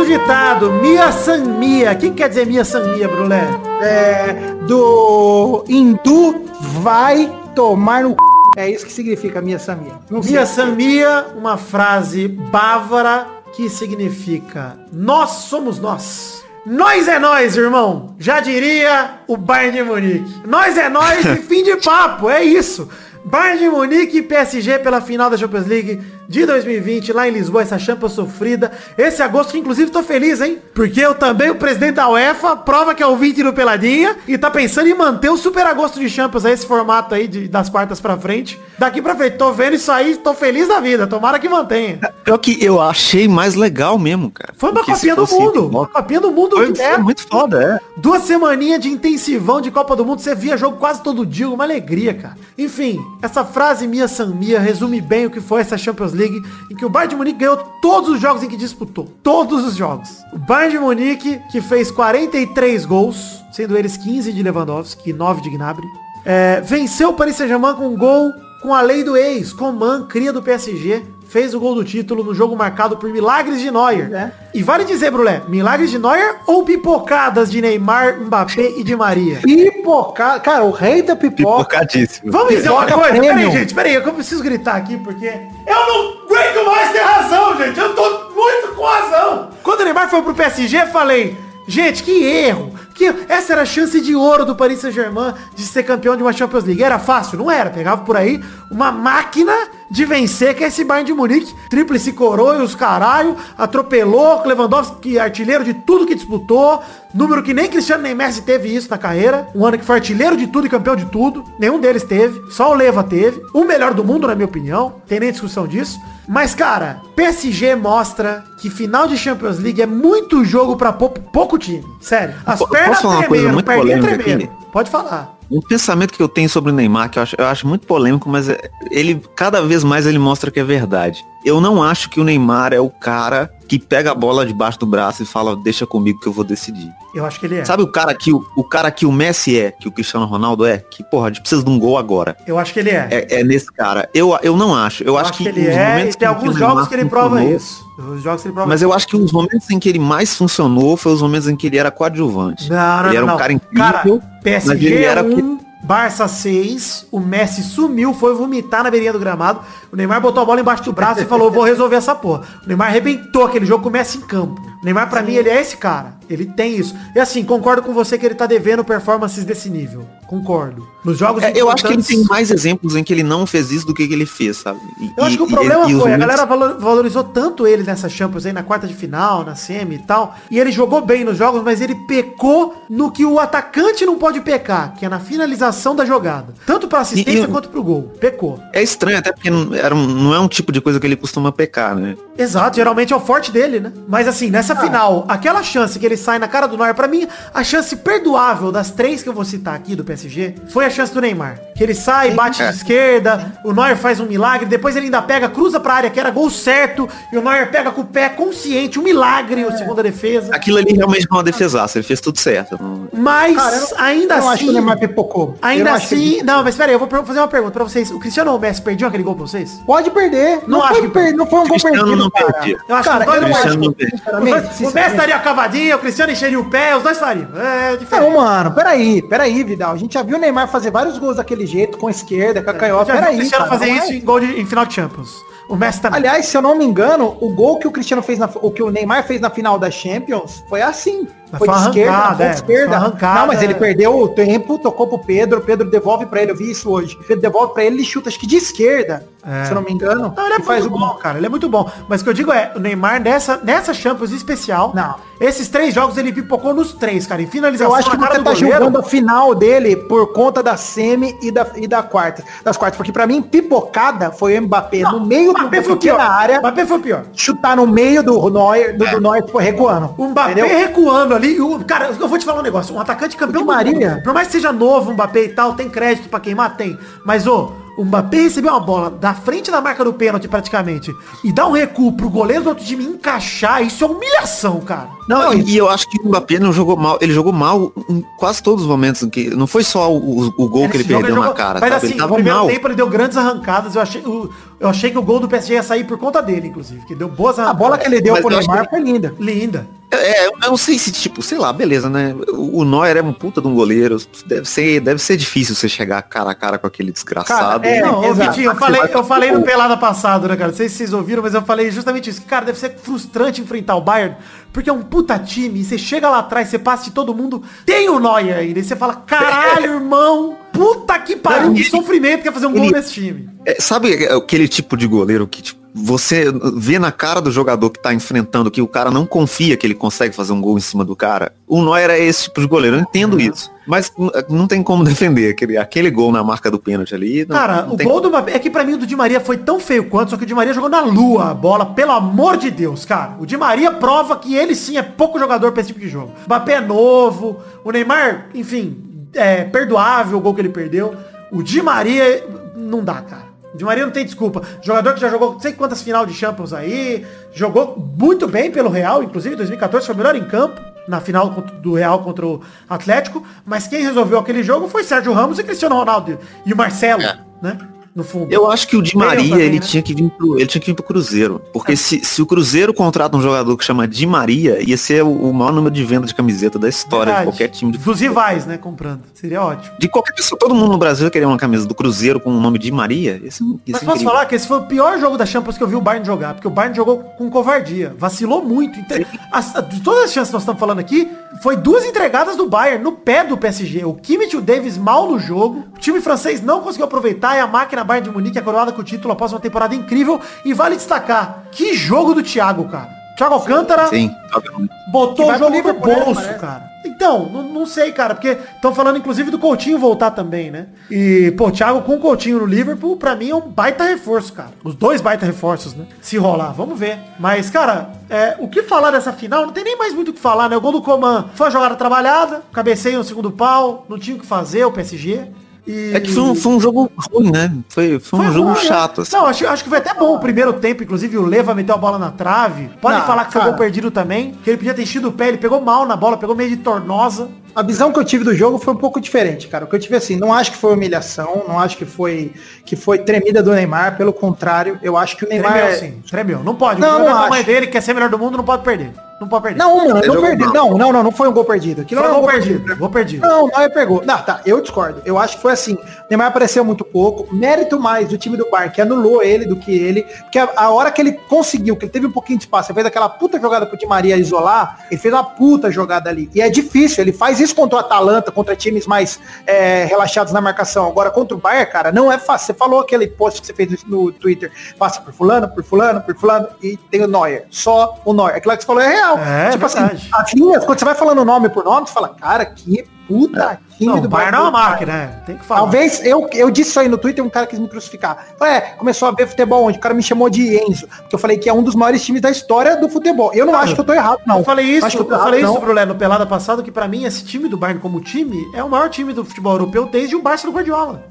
Ditado, Mia San Mia. O que quer dizer Mia San Mia, Brulé? É, do hindu vai tomar no c... É isso que significa Mia Samia. Não sei. Mia Samia, uma frase bávara que significa nós somos nós. Nós é nós, irmão. Já diria o Bayern de Munique. Nós é nós e fim de papo. É isso. Bayern de Munique e PSG pela final da Champions League de 2020 lá em Lisboa, essa Champions sofrida. Esse agosto que inclusive tô feliz, hein? Porque eu também, o presidente da UEFA, prova que é ouvinte do Peladinha e tá pensando em manter o Super Agosto de Champions, aí, esse formato aí de- das quartas pra frente. Daqui pra frente, tô vendo isso aí, tô feliz da vida. Tomara que mantenha. Pior que eu achei mais legal mesmo, cara. Foi uma copinha do mundo. Uma copinha do mundo Foi, é, muito foda, é. Duas semaninhas de intensivão de Copa do Mundo, você via jogo quase todo dia, uma alegria, cara. Enfim, essa frase Mia San Mia resume bem o que foi essa Champions League, em que o Bayern de Munique ganhou todos os jogos em que disputou. Todos os jogos. O Bayern de Munique, que fez 43 gols, sendo eles 15 de Lewandowski e 9 de Gnabry, é, venceu o Paris Saint-Germain com um gol com a lei do ex, Coman, cria do PSG, fez o gol do título no jogo marcado por milagres de Neuer. É. E vale dizer, Brulé, milagres de Neuer ou pipocadas de Neymar, Mbappé e de Maria? Pipoca... Cara, o rei da pipoca. Pipocadíssimo. Vamos dizer uma Pipoca coisa? premium. Peraí, gente, peraí, eu preciso gritar aqui porque eu não aguento mais ter razão, gente. Eu tô muito com razão. Quando o Neymar foi pro PSG, eu falei, gente, que erro. Que essa era a chance de ouro do Paris Saint-Germain de ser campeão de uma Champions League. Era fácil? Não era. Pegava por aí uma máquina de vencer, que é esse Bayern de Munique. Tríplice coroa e os caralho. Atropelou Lewandowski, artilheiro de tudo que disputou. Número que nem Cristiano nem Messi teve isso na carreira. Um ano que foi artilheiro de tudo e campeão de tudo. Nenhum deles teve. Só o Leva teve. O melhor do mundo, na minha opinião. Tem nem discussão disso. Mas, cara, PSG mostra que final de Champions League é muito jogo pra pou- pouco time. Sério. As Po- pernas tremeram, perninha tremeram. Pode falar. Um pensamento que eu tenho sobre o Neymar, que eu acho, eu acho muito polêmico, mas é- ele cada vez mais ele mostra que é verdade. Eu não acho que o Neymar é o cara que pega a bola debaixo do braço e fala, deixa comigo que eu vou decidir. Eu acho que ele é. Sabe o cara que o, o cara que o Messi é, que o Cristiano Ronaldo é? Que, porra, a gente precisa de um gol agora. Eu acho que ele é. É, é nesse cara. Eu, eu não acho. Eu, Eu acho, acho que ele os é. momentos tem em alguns jogos que ele prova funcionou- isso. Os jogos que ele prova Mas eu acho que os momentos em que ele mais funcionou foi os momentos em que ele era coadjuvante. Não, não, ele era não, um cara incrível. Cara, mas PSG ele era 1, Barça 6, o Messi sumiu, foi vomitar na beirinha do gramado. O Neymar botou a bola embaixo do braço e falou, vou resolver essa porra. O Neymar arrebentou aquele jogo com o Messi em campo. O Neymar, pra mim, ele é esse cara. Ele tem isso. E assim, concordo com você que ele tá devendo performances desse nível. Concordo. Nos jogos É, eu acho que ele tem mais exemplos em que ele não fez isso do que que ele fez, sabe? E- Eu acho que o e- problema e foi, a momentos- galera valor- valorizou tanto ele nessa Champions aí, na quarta de final, na semi e tal, e ele jogou bem nos jogos, mas ele pecou no que o atacante não pode pecar, que é na finalização da jogada. Tanto pra assistência E- e- quanto pro gol. Pecou. É estranho, até porque não, era um- não é um tipo de coisa que ele costuma pecar, né? Exato, geralmente é o forte dele, né? Mas assim, nessa Ah. final, aquela chance que ele sai na cara do Neuer, pra mim, a chance perdoável das três que eu vou citar aqui do PSG, foi a chance do Neymar. Que ele sai, bate É. de esquerda, o Neuer faz um milagre, depois ele ainda pega, cruza pra área, que era gol certo, e o Neuer pega com o pé consciente, um milagre, É. o segunda defesa. Aquilo ali realmente não é uma defesaça, ele fez tudo certo. Mas, Cara, eu não- ainda eu não acho que o assim... Neymar pipocou. Ainda não assim... ele- Não, mas peraí, eu vou fazer uma pergunta pra vocês. O Cristiano ou o Messi perdiam aquele gol pra vocês? Pode perder. Não Não, acho foi, que- per... não foi um gol Cristiano perdido, não cara. Eu acho cara, que eu não acho Cristiano não perdia. O Messi- O daria a cavadinha, o Cristiano encheria o pé, os dois fariam. É diferente. Não, mano, peraí, peraí, Vidal. A gente já viu o Neymar fazer vários gols daquele jeito, com a esquerda, com a canhota. Já vi o Peraí, Cristiano cara, fazer não é- isso em gol de, em final de Champions. O Messi também. Aliás, se eu não me engano, o gol que o Cristiano fez na, o que o Neymar fez na final da Champions foi assim. Mas Foi foi de esquerda, é, esquerda. foi arrancada. Não, mas ele perdeu o tempo, tocou pro Pedro, o Pedro devolve pra ele, eu vi isso hoje. O Pedro devolve pra ele, ele chuta, acho que de esquerda, É. se eu não me engano. Não, ele é faz muito o bom, cara. Ele é muito bom. Mas o que eu digo é, o Neymar nessa, nessa Champions especial, Não. esses três jogos ele pipocou nos três, cara. Em finalização Eu acho que na você do tá goleiro. julgando a final dele por conta da semi e da, e da quarta. Das quartas. Porque pra mim, pipocada foi o Mbappé no meio do Mbappé foi o pequena pior. área, Mbappé foi pior. chutar no meio do Neuer, do, do Neuer, tipo, recuando. O Mbappé entendeu? recuando ali. e o- cara, eu vou te falar um negócio. Um atacante campeão do Maria. mundo. Por mais que seja novo, o Mbappé e tal, tem crédito pra queimar? Tem. Mas, ô, o Mbappé recebeu uma bola da frente da marca do pênalti praticamente e dá um recuo pro goleiro do outro time encaixar, isso é humilhação, cara. Não, e, e eu acho que o Mbappé não jogou mal, ele jogou mal em quase todos os momentos que não foi só o, o- gol que ele perdeu na jogou- cara, Mas assim, ele no tava primeiro mal. tempo ele deu grandes arrancadas. Eu achei, o- eu achei que o gol do PSG ia sair por conta dele, inclusive. Que deu boas A bola que ele deu pro Neymar que foi linda. Linda. É, eu não sei se, tipo, sei lá, beleza, né? O Neuer é um puta de um goleiro. Deve ser, deve ser difícil você chegar cara a cara com aquele desgraçado. Cara, é, Não, ô. Vitinho, eu falei, eu falei no pelada passado, né, cara? Não sei se vocês ouviram, mas eu falei justamente isso. Cara, deve ser frustrante enfrentar o Bayern, porque é um puta time, e você chega lá atrás, você passa de todo mundo, tem o Neuer ainda, e você fala, caralho, irmão, puta que pariu, que sofrimento que é fazer um gol ele- nesse time. É, sabe aquele tipo de goleiro que tipo, você vê na cara do jogador que tá enfrentando que o cara não confia que ele consegue fazer um gol em cima do cara? O Neuer é esse tipo de goleiro, eu entendo isso. Mas n- não tem como defender aquele, aquele gol na marca do pênalti ali. não- Cara, não o gol do Mbappé, é que pra mim o do Di Maria foi tão feio quanto, só que o Di Maria jogou na lua a bola, pelo amor de Deus, cara. O Di Maria prova que ele sim é pouco jogador pra esse tipo de jogo. O Mbappé é novo, o Neymar, enfim, é perdoável o gol que ele perdeu. O Di Maria não dá, cara. O Di Maria não tem desculpa. Jogador que já jogou não sei quantas final de Champions aí, jogou muito bem pelo Real, inclusive em 2014 foi o melhor em campo na final do Real contra o Atlético, mas quem resolveu aquele jogo foi Sérgio Ramos e Cristiano Ronaldo e o Marcelo, É. né? No fundo. Eu acho que o Di Maria, também, ele né? tinha que vir pro, ele tinha que vir pro Cruzeiro. Porque se, se o Cruzeiro contrata um jogador que chama Di Maria, ia ser o, o maior número de venda de camiseta da história Verdade. de qualquer time de Dos rivais, né? Comprando. Seria ótimo. De qualquer pessoa, todo mundo no Brasil queria uma camisa do Cruzeiro com o nome de Maria. Isso Mas é posso incrível. falar que esse foi o pior jogo da Champions que eu vi o Bayern jogar, porque o Bayern jogou com covardia, vacilou muito. Entre- as- de todas as chances que nós estamos falando aqui, foi duas entregadas do Bayern no pé do PSG. O Kimmich e o Davis mal no jogo, time francês não conseguiu aproveitar e a máquina Bayern de Munique é coroada com o título após uma temporada incrível. E vale destacar, que jogo do Thiago, cara. Thiago Alcântara Sim, muito. botou o jogo no Liverpool, né, bolso, parece. cara. Então, não, não sei, cara, porque estão falando inclusive do Coutinho voltar também, né? E, pô, Thiago com o Coutinho no Liverpool, pra mim é um baita reforço, cara. Os dois baita reforços, né? Se rolar, vamos ver. Mas, cara, é, o que falar dessa final? Não tem nem mais muito o que falar, né? O gol do Coman foi uma jogada trabalhada, cabeceio no segundo pau, não tinha o que fazer, o PSG. E... É que foi um, foi um jogo ruim, né? Foi, foi um Foi jogo ruim, né? chato. assim. Não, acho, acho que foi até bom o primeiro tempo, inclusive o Leva meteu a bola na trave. Pode Não, falar que foi cara. gol perdido também, que ele podia ter enchido o pé, ele pegou mal na bola, pegou meio de tornosa. A visão que eu tive do jogo foi um pouco diferente, cara. O que eu tive assim, não acho que foi humilhação, não acho que foi que foi tremida do Neymar, pelo contrário, eu acho que o Neymar Tremeu é- sim, tremeu. Não pode. Não, o não acho. dele, quer ser melhor do mundo, não pode perder. Não pode perder. Não, mano, não mal. Não, não, não, não foi um gol perdido. Aquilo foi não é um gol perdido. Gol perdido. Não, não é pegou. Não, tá, eu discordo. Eu acho que foi assim. O Neymar apareceu muito pouco. Mérito mais do time do Bayern, que anulou ele do que ele. Porque a, a hora que ele conseguiu, que ele teve um pouquinho de espaço, ele fez aquela puta jogada pro Di Maria isolar, ele fez uma puta jogada ali. E é difícil, ele faz isso contra o Atalanta, contra times mais é, relaxados na marcação. Agora, contra o Bayern, cara, não é fácil. Você falou aquele post que você fez no Twitter, passa por fulano, por fulano, por fulano, e tem o Neuer. Só o Neuer. Aquilo que você falou é real. É, tipo verdade. assim, as linhas, quando você vai falando nome por nome, você fala, cara, que puta time Não, do o Bayern é uma máquina, né? Tem que falar. Talvez, eu, eu disse isso aí no Twitter, um cara quis me crucificar. Falei, É, começou a ver futebol onde? O cara me chamou de Enzo, porque eu falei que é um dos maiores times da história do futebol. Eu não acho que eu tô errado, não. Eu falei isso, Acho que eu, eu errado, falei isso não. pro Lé no pelada passado, que pra mim esse time do Bayern como time é o maior time do futebol europeu desde o Barça do Guardiola.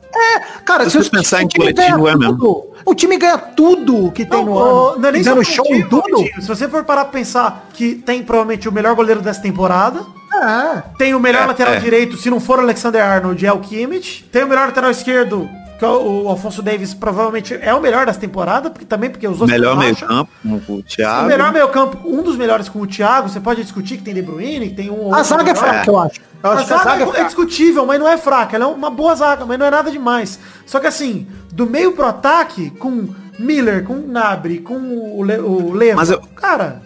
Cara, Se se você pensar em time coletivo, é mesmo. O time ganha tudo que tem Não, no ano. não é nem só show em tudo. Se você for parar pra pensar que tem provavelmente o melhor goleiro dessa temporada, Ah, tem o melhor É, lateral é. direito, se não for o Alexander Arnold, é o Kimmich. Tem o melhor lateral esquerdo, que é o o Alfonso Davis, provavelmente é o melhor dessa temporada, porque também porque os outros Melhor meio campo, com o O Thiago. melhor meio campo, um dos melhores com o Thiago, você pode discutir que tem De Bruyne, que tem um a zaga é fraca, eu acho. Eu A acho que a zaga, zaga é é discutível, mas não é fraca. Ela é uma boa zaga, mas não é nada demais. Só que assim, do meio pro ataque, com Miller, com Nabri, com o, Le o Leva, Mas eu- cara, O-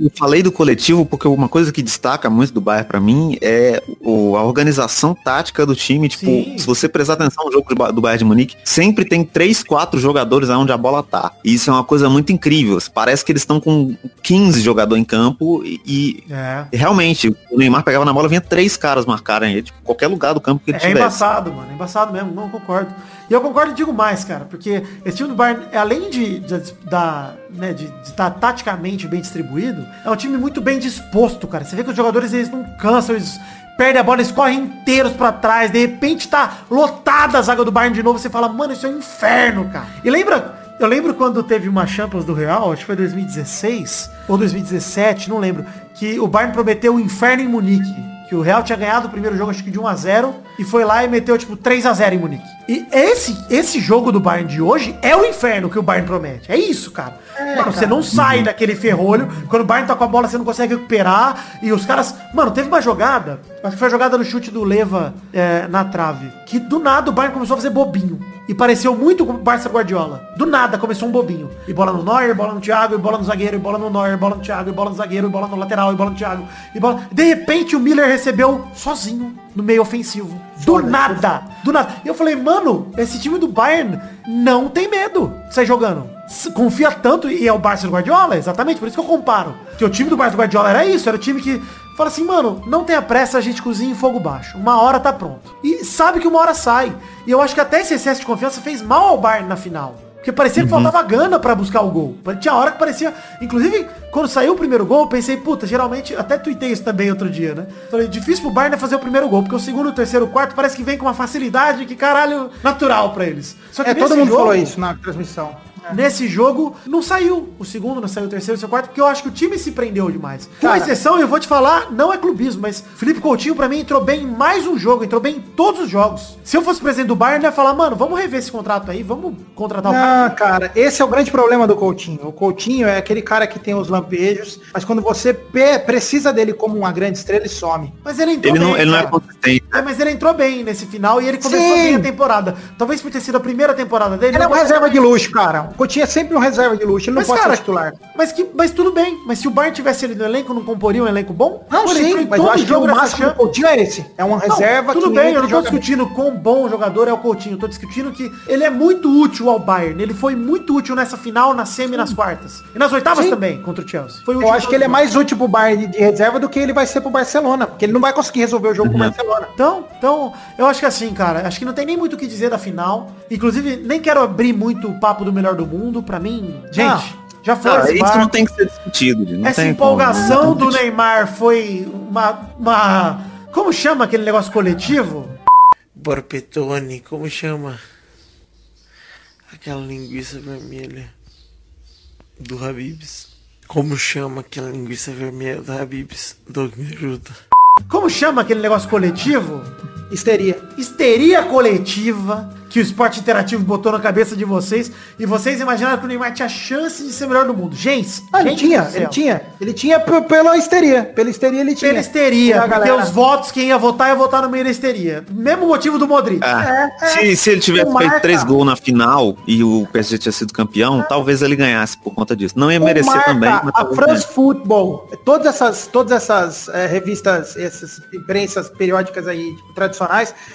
Eu falei do coletivo porque uma coisa que destaca muito do Bayern pra mim é o- a organização tática do time. Tipo, Sim. se você prestar atenção no jogo do Ba- do Bayern de Munique, sempre tem três, quatro jogadores aonde a bola tá. E isso é uma coisa muito incrível. Parece que eles estão com 15 jogadores em campo e, e é. realmente o Neymar pegava na bola, vinha três caras marcarem ele, tipo, ququalquer lugar do campo que ele É tivesse. embaçado, mano. É embaçado mesmo. Não concordo. E eu concordo e digo mais, cara. Porque esse time do Bayern, além de da, né, de, de estar taticamente bem distribuído, é um time muito bem disposto, cara. Você vê que os jogadores, eles não cansam, eles perdem a bola, eles correm inteiros pra trás. De repente tá lotada a zaga do Bayern de novo. Você fala, mano, isso é um inferno, cara. E lembra... Eu lembro quando teve uma Champions do Real, acho que foi 2016 ou 2017, não lembro, que o Bayern prometeu o inferno em Munique. Que o Real tinha ganhado o primeiro jogo, acho que de 1 a 0 e foi lá e meteu, tipo, 3 a 0 em Munique. E esse, esse jogo do Bayern de hoje é o inferno que o Bayern promete. É isso, cara. mano, você não sai daquele ferrolho. Quando o Bayern tá com a bola, você não consegue recuperar. E os caras... Mano, teve uma jogada, acho que foi a jogada no chute do Leva é, na trave, que do nada o Bayern começou a fazer bobinho. E pareceu muito com o Barça Guardiola. Do nada começou um bobinho. E bola no Neuer, bola no Thiago, e bola no zagueiro, e bola no Neuer, bola no Thiago, e bola no zagueiro, e bola no lateral, e bola no Thiago. E bola... De repente o Miller recebeu sozinho no meio ofensivo. Do nada. Do nada. E eu falei, mano, esse time do Bayern não tem medo de sair jogando. Confia tanto, e é o Barça do Guardiola, exatamente, por isso que eu comparo. Que o time do Barça do Guardiola era isso, era o time que fala assim, mano, não tenha pressa, a gente cozinha em fogo baixo. Uma hora tá pronto. E sabe que uma hora sai. E eu acho que até esse excesso de confiança fez mal ao Bayern na final. Porque parecia que faltava gana pra buscar o gol. Tinha hora que parecia. Inclusive, quando saiu o primeiro gol, eu pensei, puta, geralmente. Até tuitei isso também outro dia, né? Falei, difícil pro Bayern é fazer o primeiro gol. Porque o segundo, o terceiro, o quarto parece que vem com uma facilidade que caralho, natural pra eles. Só que É, todo mundo jogo- falou isso na transmissão. Nesse jogo, não saiu o segundo, não saiu o terceiro, o seu quarto, porque eu acho que o time se prendeu demais. Com Cara. exceção, eu vou te falar, não é clubismo, mas Felipe Coutinho pra mim entrou bem em mais um jogo, entrou bem em todos os jogos. Se eu fosse presidente do Bayern, eu ia falar, mano, vamos rever esse contrato aí, vamos contratar o cara. Não, cara, esse é o grande problema do Coutinho. O Coutinho é aquele cara que tem os lampejos, mas quando você precisa dele como uma grande estrela, ele some. Mas ele entrou Ele não, bem, ele não é cara. consistente. É, mas ele entrou bem nesse final e ele começou Sim. bem a temporada. Talvez por ter sido a primeira temporada dele. Ele é um reserva de luxo, cara. O Coutinho é sempre um reserva de luxo, ele não Mas, pode cara, ser titular. Mas, que, mas tudo bem. Mas se o Bayern tivesse ele no elenco, não comporia um elenco bom? Não, Pô, ele entrou sim, em mas eu acho que o máximo do. Coutinho é esse. É uma Não, reserva tudo que bem, eu não tô bem. discutindo quão bom jogador é o Coutinho. Eu tô discutindo que ele é muito útil ao Bayern. Ele foi muito útil nessa final, na semi e nas quartas. E nas oitavas Sim. também, contra o Chelsea. Foi Eu acho que ele é mais útil pro Bayern de, reserva do que ele vai ser pro Barcelona, porque ele não vai conseguir resolver o jogo com o Barcelona. Então, então, eu acho que assim, cara, acho que não tem nem muito o que dizer da final. Inclusive, nem quero abrir muito o papo do melhor do mundo. Pra mim, gente, já foi isso não tem que ser discutido. Não Essa tem empolgação como, do Neymar foi uma, uma... Como chama aquele negócio coletivo? Borpetone, como chama? Aquela linguiça vermelha do Habibs. Como chama aquela linguiça vermelha do Habibs? Doug me ajuda. Como chama aquele negócio coletivo? Histeria. Histeria coletiva que o esporte interativo botou na cabeça de vocês e vocês imaginaram que o Neymar tinha chance de ser melhor do mundo. Gente, Ah, ele gente tinha, ele tinha. Ele tinha pela histeria. Pela histeria ele tinha. Pela histeria, Pela porque galera. os votos, quem ia votar, ia votar no meio da histeria. Mesmo motivo do Modric. Ah, É, é. se, se ele tivesse feito Marca. três gols na final e o PSG tinha sido campeão, talvez ele ganhasse por conta disso. Não ia O merecer Marca, também. mas a France. Football, todas essas, todas essas eh, revistas, essas imprensas periódicas aí tipo, tradicionais,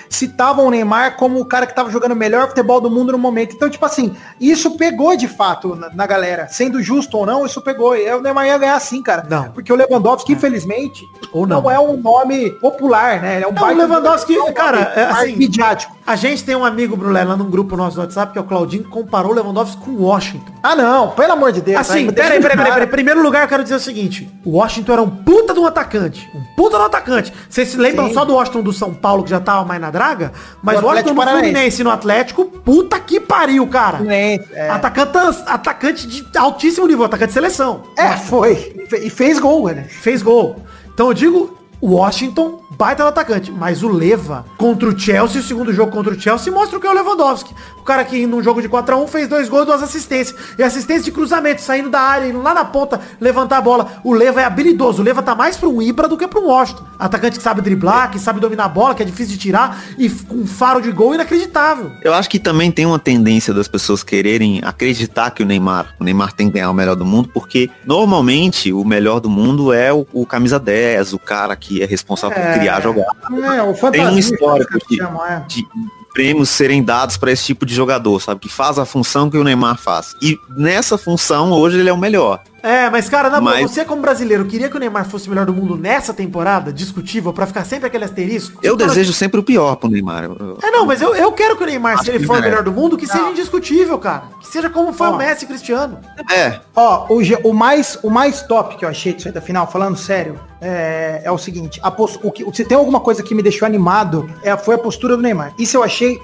citavam o Neymar como o cara que tava jogando o melhor futebol do mundo no momento. Então, tipo assim, isso pegou de fato na, na galera. Sendo justo ou não, isso pegou. E o Neymar ia ganhar sim, cara. Não. Porque o Lewandowski, infelizmente, Ou não. é um nome popular, né? Ele é um Não, baita o Lewandowski, jogador, cara, é assim- midiático. A gente tem um amigo, Brulé, lá num grupo nosso do WhatsApp, que é o Claudinho, que comparou o Lewandowski com o Washington. Ah, não, pelo amor de Deus. Assim, vai, peraí, peraí, peraí, peraí. Primeiro lugar, eu quero dizer o seguinte. O Washington era um puta de um atacante. Um puta de um atacante. Vocês se lembram Sim. só do Washington do São Paulo, que já tava mais na draga? Mas o Atlético do Paranaense. Fluminense no Atlético, puta que pariu, cara. Fluminense, é. Atacante, atacante de altíssimo nível, atacante de seleção. É, foi. E E fez gol, né? Fez gol. Então eu digo, Washington, baita no atacante. Mas o Leva contra o Chelsea, o segundo jogo contra o Chelsea, mostra o que é o Lewandowski. O cara que num jogo de 4x1 fez dois gols duas assistências. E assistência de cruzamento, saindo da área, indo lá na ponta, levantar a bola. O Leva é habilidoso. O Leva tá mais pra um Ibra do que pra um Washington. Atacante que sabe driblar, que sabe dominar a bola, que é difícil de tirar. E com um faro de gol inacreditável. Eu acho que também tem uma tendência das pessoas quererem acreditar que o Neymar, o Neymar tem que ganhar o melhor do mundo, porque normalmente o melhor do mundo é o, o camisa 10, o cara que é responsável por criar a jogada. É, o Tem um histórico que de, é. de prêmios serem dados para esse tipo de jogador, sabe? Que faz a função que o Neymar faz. E nessa função, hoje ele é o melhor. É, mas cara, na boa, Mas- você como brasileiro, queria que o Neymar fosse o melhor do mundo nessa temporada, discutível, pra ficar sempre aquele asterisco? Eu fala- desejo sempre o pior pro Neymar. Eu- É, não, mas eu, eu quero que o Neymar, se Acho ele que for o melhor do mundo, que seja indiscutível, cara. Que seja como foi Ó. o Messi e Cristiano. É, Ó, o, o mais, o mais top que eu achei disso aí da final, falando sério, é, é o seguinte, a pos- o que, se tem alguma coisa que me deixou animado, é, foi a postura do Neymar. Isso eu achei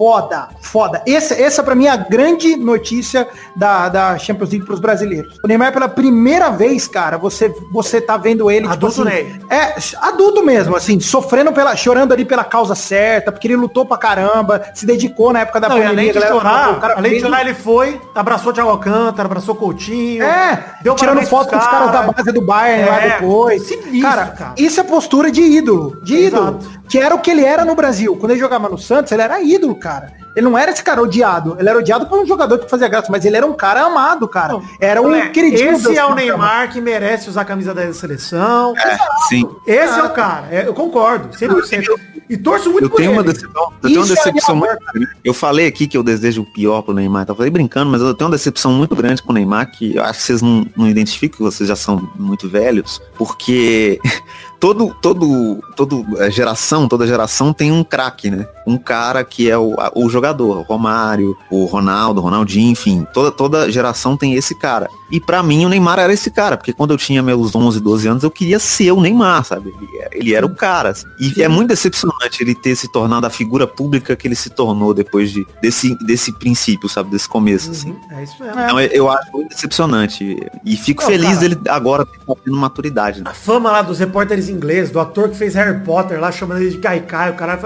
foda, foda. Essa, essa para mim é a grande notícia da, da Champions League pros brasileiros. O Neymar pela primeira vez, cara, você você tá vendo ele Adulto tipo assim, Ney. é adulto mesmo, assim, sofrendo pela chorando ali pela causa certa, porque ele lutou pra caramba, se dedicou na época da Não, pandemia, além de chorar, "Pô, o cara além de chorar, ele foi, abraçou o Thiago Alcântara, abraçou o Coutinho. É, deu tirando foto com os caras da base do Bayern lá É, depois. sinistro, cara, cara. isso é postura de ídolo. De ídolo. Que era o que ele era no Brasil. Quando ele jogava no Santos, ele era ídolo, cara. Ele não era esse cara odiado. Ele era odiado por um jogador que fazia graça, mas ele era um cara amado, cara. Era um Moleque, queridinho. Esse é o Neymar que merece usar a camisa 10 da seleção. Sim. Esse é o cara. É, eu concordo. 100%. E torço muito Eu por tenho uma ele. decepção, eu tenho uma é decepção muito grande. Eu falei aqui que eu desejo o pior pro Neymar, tá? Eu falei brincando, mas eu tenho uma decepção muito grande com o Neymar, que eu acho que vocês não, não identificam, que vocês já são muito velhos, porque todo, todo, todo eh, geração, toda geração tem um craque, né? Um cara que é o, o jogador, o Romário, o Ronaldo, o Ronaldinho, enfim, toda, toda geração tem esse cara. E pra mim o Neymar era esse cara, porque quando eu tinha meus 11, 12 anos, eu queria ser o Neymar, sabe? Ele, era- ele era o cara. assim. E é muito decepcionante ele ter se tornado a figura pública que ele se tornou depois de, desse, desse princípio, sabe? Desse começo, assim. Uhum, É isso mesmo. Então eu- acho muito decepcionante. E fico Não, feliz cara. dele agora tendo maturidade. Né? A fama lá dos repórteres ingleses, do ator que fez Harry Potter lá, chamando ele de Kaikai, o cara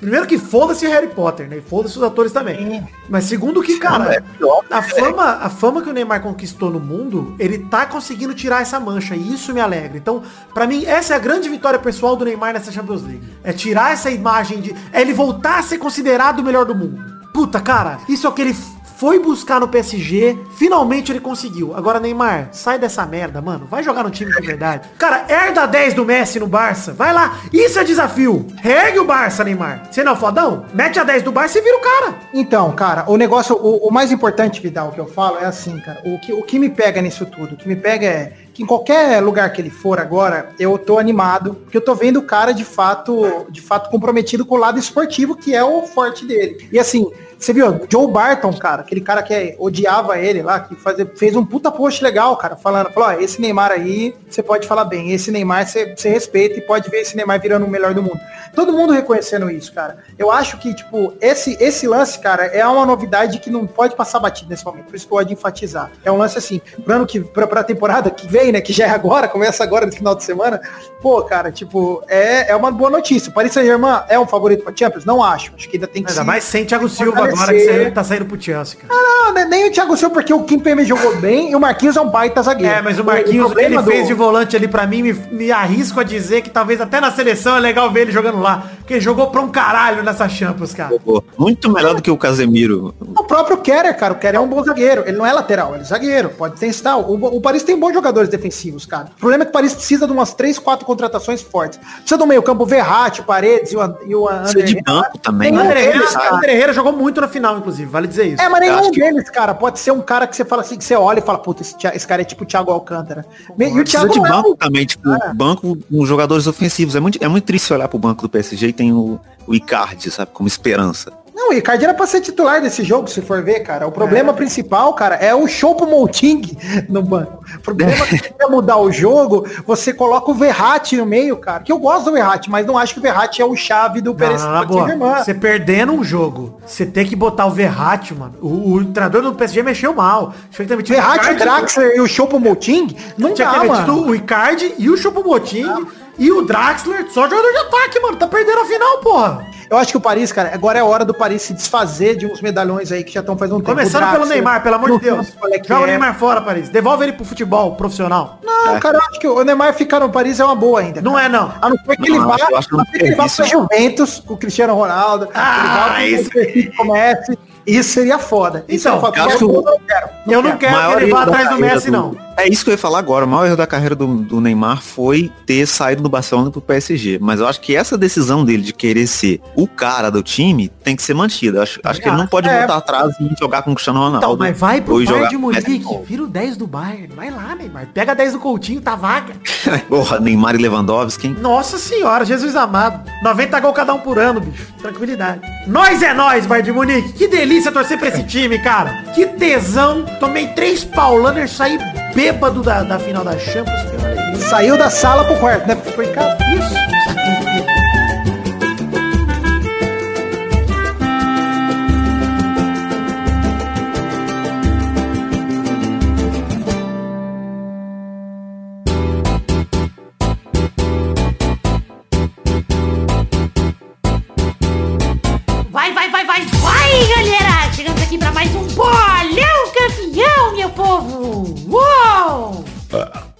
Primeiro que foda-se Harry Potter, né? Foda-se os atores também. Mas segundo que, cara, a fama, a fama que o Neymar conquistou no mundo, ele tá conseguindo tirar essa mancha. E isso me alegra. Então, pra mim, essa é a grande vitória pessoal do Neymar nessa Champions League. É tirar essa imagem de. É ele voltar a ser considerado o melhor do mundo. Puta, cara, isso é o que ele foi buscar no PSG, finalmente ele conseguiu. Agora, Neymar, sai dessa merda, mano. Vai jogar no time de verdade. Cara, herda 10 do Messi no Barça. Vai lá. Isso é desafio. Regue o Barça, Neymar. Você não é fodão? Mete a 10 do Barça e vira o cara. Então, cara, o negócio, o, o mais importante, Vidal, que eu falo é assim, cara. O que, o que me pega nisso tudo, o que me pega é que em qualquer lugar que ele for agora, eu tô animado, porque eu tô vendo o cara de fato, de fato comprometido com o lado esportivo, que é o forte dele. E assim, você viu, Joe Barton, cara, aquele cara que é- odiava ele lá, que fazia, fez um puta post legal, cara, falando, falou, ó, esse Neymar aí, você pode falar bem, esse Neymar você, respeita e pode ver esse Neymar virando o melhor do mundo. Todo mundo reconhecendo isso, cara. Eu acho que, tipo, esse, esse lance, cara, é uma novidade que não pode passar batido nesse momento. Por isso que eu de enfatizar. É um lance assim, pro ano que, pra, pra temporada que vem, né, que já é agora, começa agora no final de semana, pô, cara, tipo, é, é uma boa notícia. O Paris Saint-Germain é um favorito pra Champions? Não acho. Acho que ainda tem que Ainda mais sem Thiago Silva agora, que fortalecer. tá saindo pro Chelsea, cara. Não, né, nem o Thiago Silva, porque o Kim Pembe jogou bem e o Marquinhos é um baita zagueiro. É, mas o Marquinhos, o ele do- fez de volante ali pra mim, me, me arrisco a dizer que talvez até na seleção é legal ver ele jogando lá. Porque ele jogou pra um caralho nessa Champions, cara. Muito melhor do que o Casemiro. O próprio Kerer, cara, o Kerer é um bom zagueiro. Ele não é lateral, ele é zagueiro. Pode testar. O, o Paris tem bons jogadores defensivos, cara. O problema é que o Paris precisa de umas 3, 4 contratações fortes. Precisa do meio campo Verratti, Paredes e o, e o Precisa André. de banco também. O né? André Herrera, deles, cara. o André Herrera jogou muito na final, inclusive, vale dizer isso. É, mas nenhum acho que- deles, cara, pode ser um cara que você fala assim, que você olha e fala, puta, esse, esse cara é tipo o Thiago Alcântara. E o Thiago de é banco um- também, tipo, banco com jogadores ofensivos. É muito, é muito triste olhar pro banco do PSG e tem o, o Icardi, sabe, como esperança. Não, o Icardi era pra ser titular desse jogo, se for ver, cara. O É. problema principal, cara, é o Chopo Mouting no banco. O problema é que quer mudar o jogo, você coloca o Verratti no meio, cara. Que eu gosto do Verratti, mas não acho que o Verratti é o chave do boa. Você perdendo um jogo, você tem que botar o Verratti, mano. O, o treinador do PSG mexeu mal. Verratti, o Icardi- Draxler e o Chopo Mouting? Não Tinha dá, mano. o Icardi e o Choupo-Moting e o Draxler, só jogador de ataque, mano. Tá perdendo a final, porra. Eu acho que o Paris, cara, agora é hora do Paris se desfazer de uns medalhões aí que já estão faz um tempo. Começando O pelo Draxler, Neymar, pelo amor de não Deus. qual é que Joga o é. Neymar fora, Paris. Devolve ele pro futebol profissional. Não, cara, eu acho que o Neymar ficar no Paris é uma boa ainda. Não cara. é, não. A não ser que ele Não, vá, que a não ser que ele vá serviço- Juventus com o Cristiano Ronaldo. Ah, ele isso- pro comece. Isso seria foda. Isso Então, é foda. eu acho Eu não quero. Eu não quero que ele vá atrás do Messi, não. É isso que eu ia falar agora. O maior erro da carreira do, do Neymar foi ter saído do Barcelona pro PSG. Mas eu acho que essa decisão dele de querer ser o cara do time tem que ser mantida. Acho, acho que ele não pode É. voltar atrás e jogar com o Cristiano Ronaldo. Então, mas vai pro Bayern de. Munique, vira o 10 do Bayern. Vai lá, Neymar. Pega 10 do Coutinho, tá vaga. Porra, Neymar e Lewandowski, hein? Nossa senhora, Jesus amado. 90 gols cada um por ano, bicho. Tranquilidade. Nós é nós, Bayern de Munique. Que delícia torcer pra esse time, cara. Que tesão. Tomei três paulaner, saí bêbado da, da final da Champions. Saiu da sala pro quarto, né? Foi em.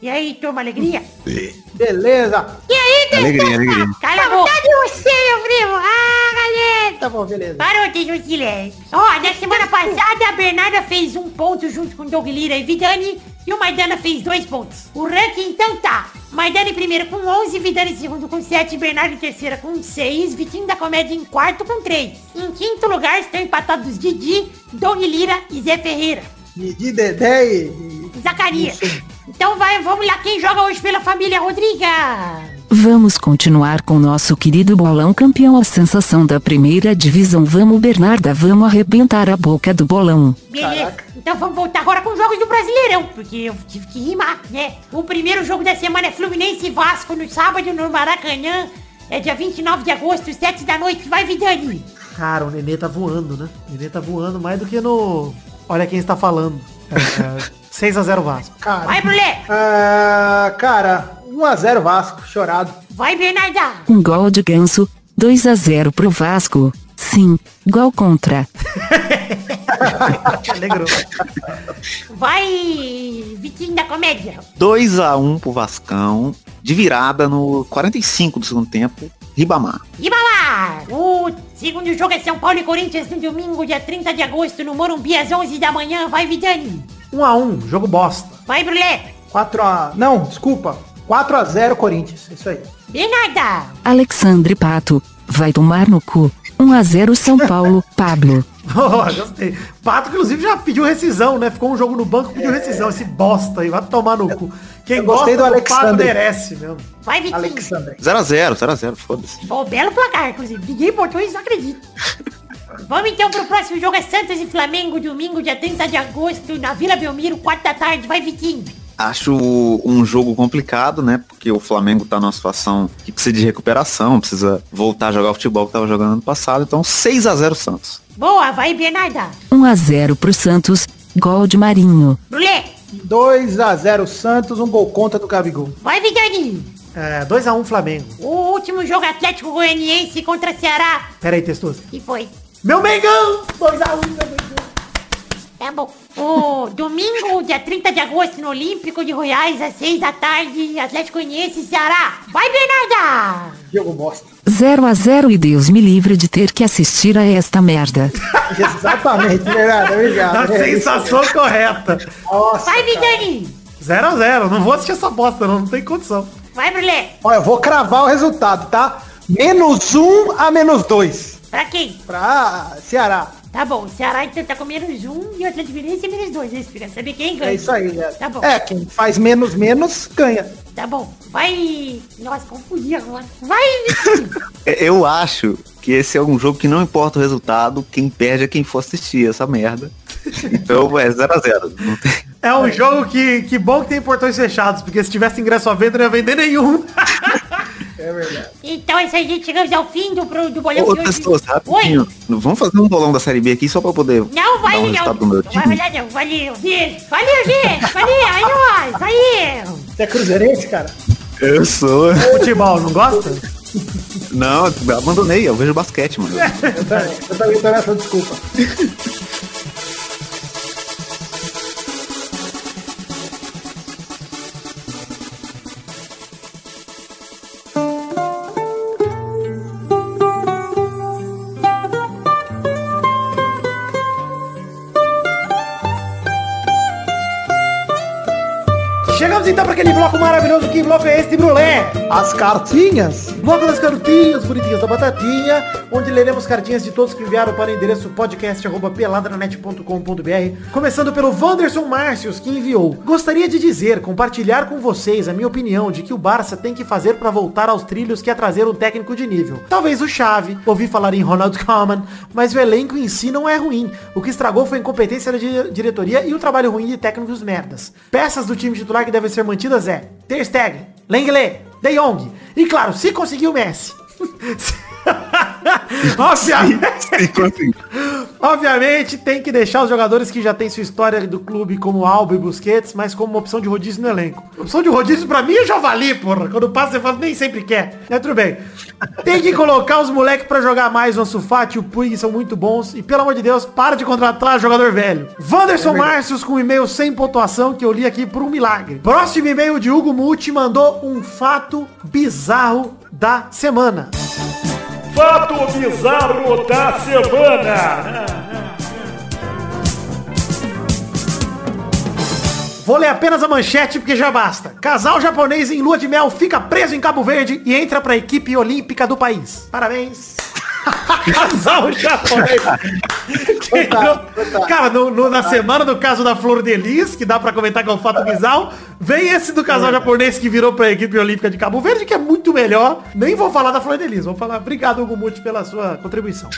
E aí, turma, alegria? Beleza. E aí, Alegria, alegria. Cala a boca. Cadê você, meu primo? Ah, galera. Tá bom, beleza. Parou, tem um silêncio. Ó, na semana passada a Bernarda fez um ponto junto com o Doug Lira e Vidani e o Maidana fez dois pontos. O ranking então tá. Maidana em primeiro com 11, Vidani em segundo com 7, Bernardo em terceira com 6, Vitinho da Comédia em quarto com 3. Em quinto lugar estão empatados Didi, Doug Lira e Zé Ferreira. Didi, Dedé e... e- Zacarias. Então vai, vamos lá, quem joga hoje pela família Rodriga? Vamos continuar com nosso querido bolão campeão, a sensação da primeira divisão. Vamos, Bernarda, vamos arrebentar a boca do bolão. Beleza. Então vamos voltar agora com os jogos do Brasileirão, porque eu tive que rimar, né? O primeiro jogo da semana é Fluminense e Vasco no sábado no Maracanã. É dia 29 de agosto, 7 da noite. Vai, Vidani. Cara, o Nenê tá voando, né? O Nenê tá voando mais do que no... Olha quem está falando. É, 6x0 Vasco. Cara, Vai, Brulé. ah, cara, 1x0 Vasco, chorado. Vai, Bernarda. Um gol de ganso, 2 a 0 pro Vasco. Sim, gol contra. Alegrou. Vai, Vitinho da Comédia. 2x1 pro Vascão, de virada no 45 do segundo tempo, Ribamar. Lá. O segundo jogo é São Paulo e Corinthians no domingo, dia 30 de agosto, no Morumbi, às 11 da manhã. Vai, Vidani. 1x1, jogo bosta. Vai, Brulé. 4x... Não, desculpa. 4x0 Corinthians, isso aí. Bernarda. Alexandre Pato, vai tomar no cu. 1 a 0 São Paulo, Pablo. Oh, gostei. Pato, inclusive, já pediu rescisão, né? Ficou um jogo no banco, pediu rescisão. Esse bosta aí, vai tomar no cu. Quem eu gostei gosta do do Pato merece mesmo. Vai, Vitinho. Alexander. 0x0, 0x0, foda-se. Bom, belo placar, inclusive. Ninguém botou isso, não acredito. Vamos então pro próximo jogo, é Santos e Flamengo, domingo, dia 30 de agosto, na Vila Belmiro, 4 da tarde. Vai, Vitinho. Acho um jogo complicado, né? Porque o Flamengo tá numa situação que precisa de recuperação, precisa voltar a jogar o futebol que tava jogando ano passado. Então 6x0 Santos. Boa, vai, Bernarda. 1 a 0 pro Santos, gol de Marinho. Brulé. 2x0 Santos, um gol contra do Gabigol. Vai, Vidani. É, 2x1 Flamengo. O último jogo Atlético Goianiense contra Ceará. Pera aí, Testoso. E foi. Meu Mengão! 2x1, meu Mengão. Tá bom. O domingo, dia 30 de agosto, no Olímpico de Goiás, às 6 da tarde, Atlético Goianiense e Ceará. Vai, Bernarda. Jogo bosta. 0 a 0 e Deus me livre de ter que assistir a esta merda. Exatamente, Bernardo. A Obrigado. É isso. sensação correta. Nossa, Vai. Vidani. 0x0, não vou assistir essa bosta, não, não tem condição. Vai, Brulé. Olha, eu vou cravar o resultado, tá? Menos 1 a menos 2. Pra quem? Pra Ceará. Tá bom, o Ceará então tá com menos um e o Atlético Goianiense é menos dois. Né? Você quer saber quem ganha? É isso aí, né? Tá bom. É, quem faz menos menos ganha. Tá bom. Vai. Nossa, confundi agora. Vai. É, Eu acho que esse é um jogo que não importa o resultado, quem perde é quem for assistir essa merda. Então é 0x0. Não tem... É um jogo que, que bom que tem portões fechados, porque se tivesse ingresso à venda, não ia vender nenhum. É verdade. então é isso aí, gente. Chegamos ao fim do, do bolão Ô, de hoje. pessoas, rapidinho. Vamos fazer um bolão da Série B aqui só pra poder Não, vai, dar um não. resultado do meu Não vai time? olhar, não. Valeu, gente. Valeu, gente. Valeu, é nóis. Valeu. Você é cruzeirense, cara? Eu sou. Futebol, não gosta? Não, abandonei, eu vejo basquete, mano. Eu também. Eu também tô nessa desculpa. Maravilhoso. Que bloco é este, Brulé? As cartinhas. Bloco das cartinhas bonitinhas da batatinha, onde leremos cartinhas de todos que enviaram para o endereço podcast.peladranet.com.br. Começando pelo Wanderson Márcios, que enviou. Gostaria de dizer, compartilhar com vocês a minha opinião de que o Barça tem que fazer para voltar aos trilhos que é trazer um técnico de nível. Talvez o Xavi, ouvi falar em Ronald Koeman, mas o elenco em si não é ruim. O que estragou foi a incompetência da di- diretoria e o trabalho ruim de técnicos merdas. Peças do time titular que devem ser mantidas é Ter Stegen, Lenglet, De Jong. E claro, se conseguir o Messi. Obviamente, Obviamente, tem que deixar os jogadores que já têm sua história do clube como Alba e Busquets, mas como uma opção de rodízio no elenco. Opção de rodízio pra mim é javali, porra. Quando passa, você fala, nem sempre quer. Mas tudo bem. Tem que colocar os moleques pra jogar mais. O Ansu Fati e o Puig são muito bons. E pelo amor de Deus, para de contratar jogador velho. Wanderson Márcios com e-mail sem pontuação que eu li aqui por um milagre. Próximo e-mail de Hugo Multi mandou um fato bizarro da semana. Fato bizarro da semana. Vou ler apenas a manchete porque já basta. Casal japonês em lua de mel fica preso em Cabo Verde e entra pra equipe olímpica do país. Parabéns. Casal japonês. Não- Cara, no- no- na semana do caso da Flor de Lis, que dá pra comentar que é um fato bizarro, vem esse do casal japonês que virou pra equipe olímpica de Cabo Verde, que é muito melhor. Nem vou falar da Flor de Lis, vou falar obrigado, Hugo Muti, pela sua contribuição.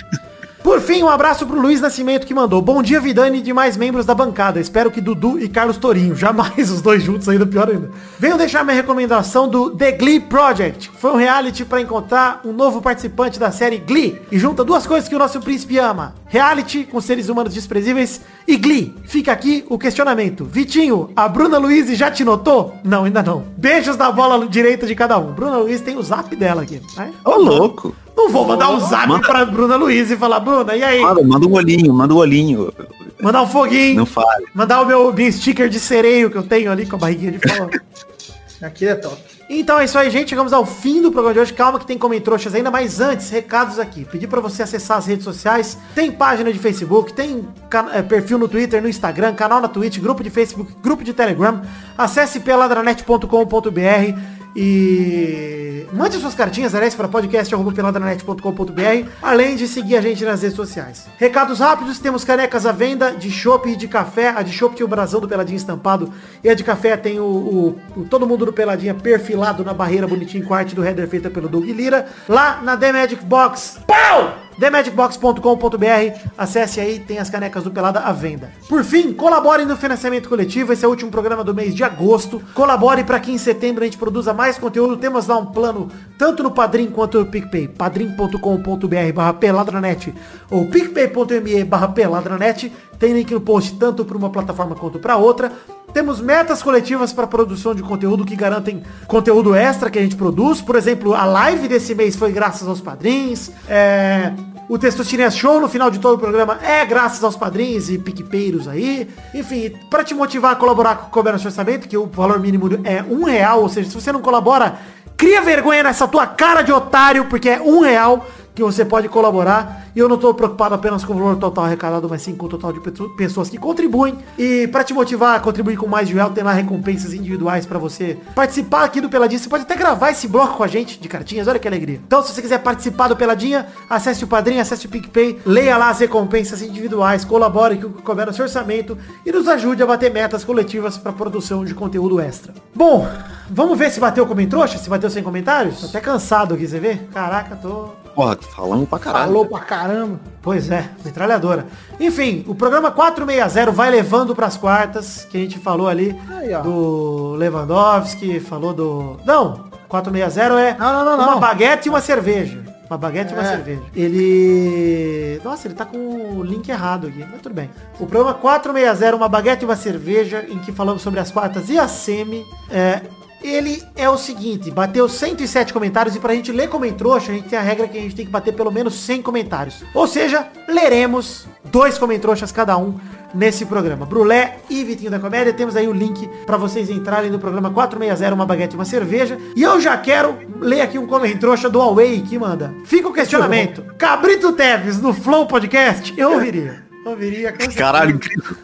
Por fim, um abraço pro Luiz Nascimento que mandou. Bom dia, Vidani e demais membros da bancada. Espero que Dudu e Carlos Torinho, jamais os dois juntos ainda, pior ainda. Venho deixar minha recomendação do The Glee Project. Foi um reality para encontrar um novo participante da série Glee e junta duas coisas que o nosso príncipe ama. Reality com seres humanos desprezíveis e Glee. Fica aqui o questionamento. Vitinho, a Bruna Luiz já te notou? Não, ainda não. Beijos da bola direita de cada um. Bruna Luiz tem o zap dela aqui. né? Ô, louco. Não vou mandar um zap Manda- pra Bruna Luiz e falar, Bruna, e aí? Manda, manda um olhinho, manda um olhinho. Mandar um foguinho. Não fale. Mandar o meu, meu sticker de sereio que eu tenho ali com a barriguinha de fora. Aqui é top. Então é isso aí, gente. Chegamos ao fim do programa de hoje. Calma que tem comentroxas ainda, mas antes, recados aqui. Pedir pra você acessar as redes sociais. Tem página de Facebook, tem eh, perfil no Twitter, no Instagram, canal na Twitch, grupo de Facebook, grupo de Telegram. Acesse peladranet.com.br e mande suas cartinhas, aliás, para podcast.peladranet.com.br, além de seguir a gente nas redes sociais. Recados rápidos, temos canecas à venda de chopp e de café. A de chopp tem o brasão do Peladinha estampado e a de café tem o, o- o todo mundo do Peladinha perfilado na barreira bonitinho com a arte do header feita pelo Doug Lira. Lá na The Magic Box. Pau! TheMagicBox.com.br Acesse aí, tem as canecas do Pelada à venda. Por fim, colabore no financiamento coletivo. Esse é o último programa do mês de agosto. Colabore para que em setembro a gente produza mais conteúdo. Temos lá um plano tanto no Padrim quanto no PicPay. padrim.com.br barra peladranet ou picpay.me barra peladranet. Tem link no post tanto para uma plataforma quanto para outra. Temos metas coletivas para produção de conteúdo que garantem conteúdo extra que a gente produz. Por exemplo, a live desse mês foi graças aos padrinhos. É, o Testosterinha Show no final de todo o programa é graças aos padrinhos e piquepeiros aí. Enfim, para te motivar a colaborar com o Cober Nosso Orçamento, que o valor mínimo é um real, ou seja, se você não colabora, cria vergonha nessa tua cara de otário, porque é um real que você pode colaborar. E eu não estou preocupado apenas com o valor total arrecadado, mas sim com o total de pessoas que contribuem. E para te motivar a contribuir com mais real, tem lá recompensas individuais para você participar aqui do Peladinha. Você pode até gravar esse bloco com a gente de cartinhas, olha que alegria. Então, se você quiser participar do Peladinha, acesse o Padrinho, acesse o PicPay, leia lá as recompensas individuais, colabore com o que couber no seu orçamento e nos ajude a bater metas coletivas para produção de conteúdo extra. Bom, vamos ver se bateu como trouxa, se bateu sem comentários? Tô até cansado aqui, você vê? Caraca, tô... Porra, falamos pra caralho. Falou pra caramba. Pois é, metralhadora. Enfim, o programa 460 vai levando pras quartas, que a gente falou ali Aí, do Lewandowski, falou do... Não, 460 é Não, não, não, uma não. baguete e uma cerveja. Uma baguete e uma É. cerveja. Ele... Nossa, ele tá com o link errado aqui, mas tudo bem. O programa 460, uma baguete e uma cerveja, em que falamos sobre as quartas e a semi. É, ele é o seguinte, bateu 107 comentários e pra gente ler como em trouxa, a gente tem a regra que a gente tem que bater pelo menos 100 comentários. Ou seja, leremos dois comentroxas cada um nesse programa. Brulé e Vitinho da Comédia, temos aí o link pra vocês entrarem no programa 460, uma baguete e uma cerveja. E eu já quero ler aqui um comentroxa do Huawei que manda. Fica o questionamento. Cabrito Teves no Flow Podcast, eu ouviria. Ouviria. certeza. Caralho, incrível.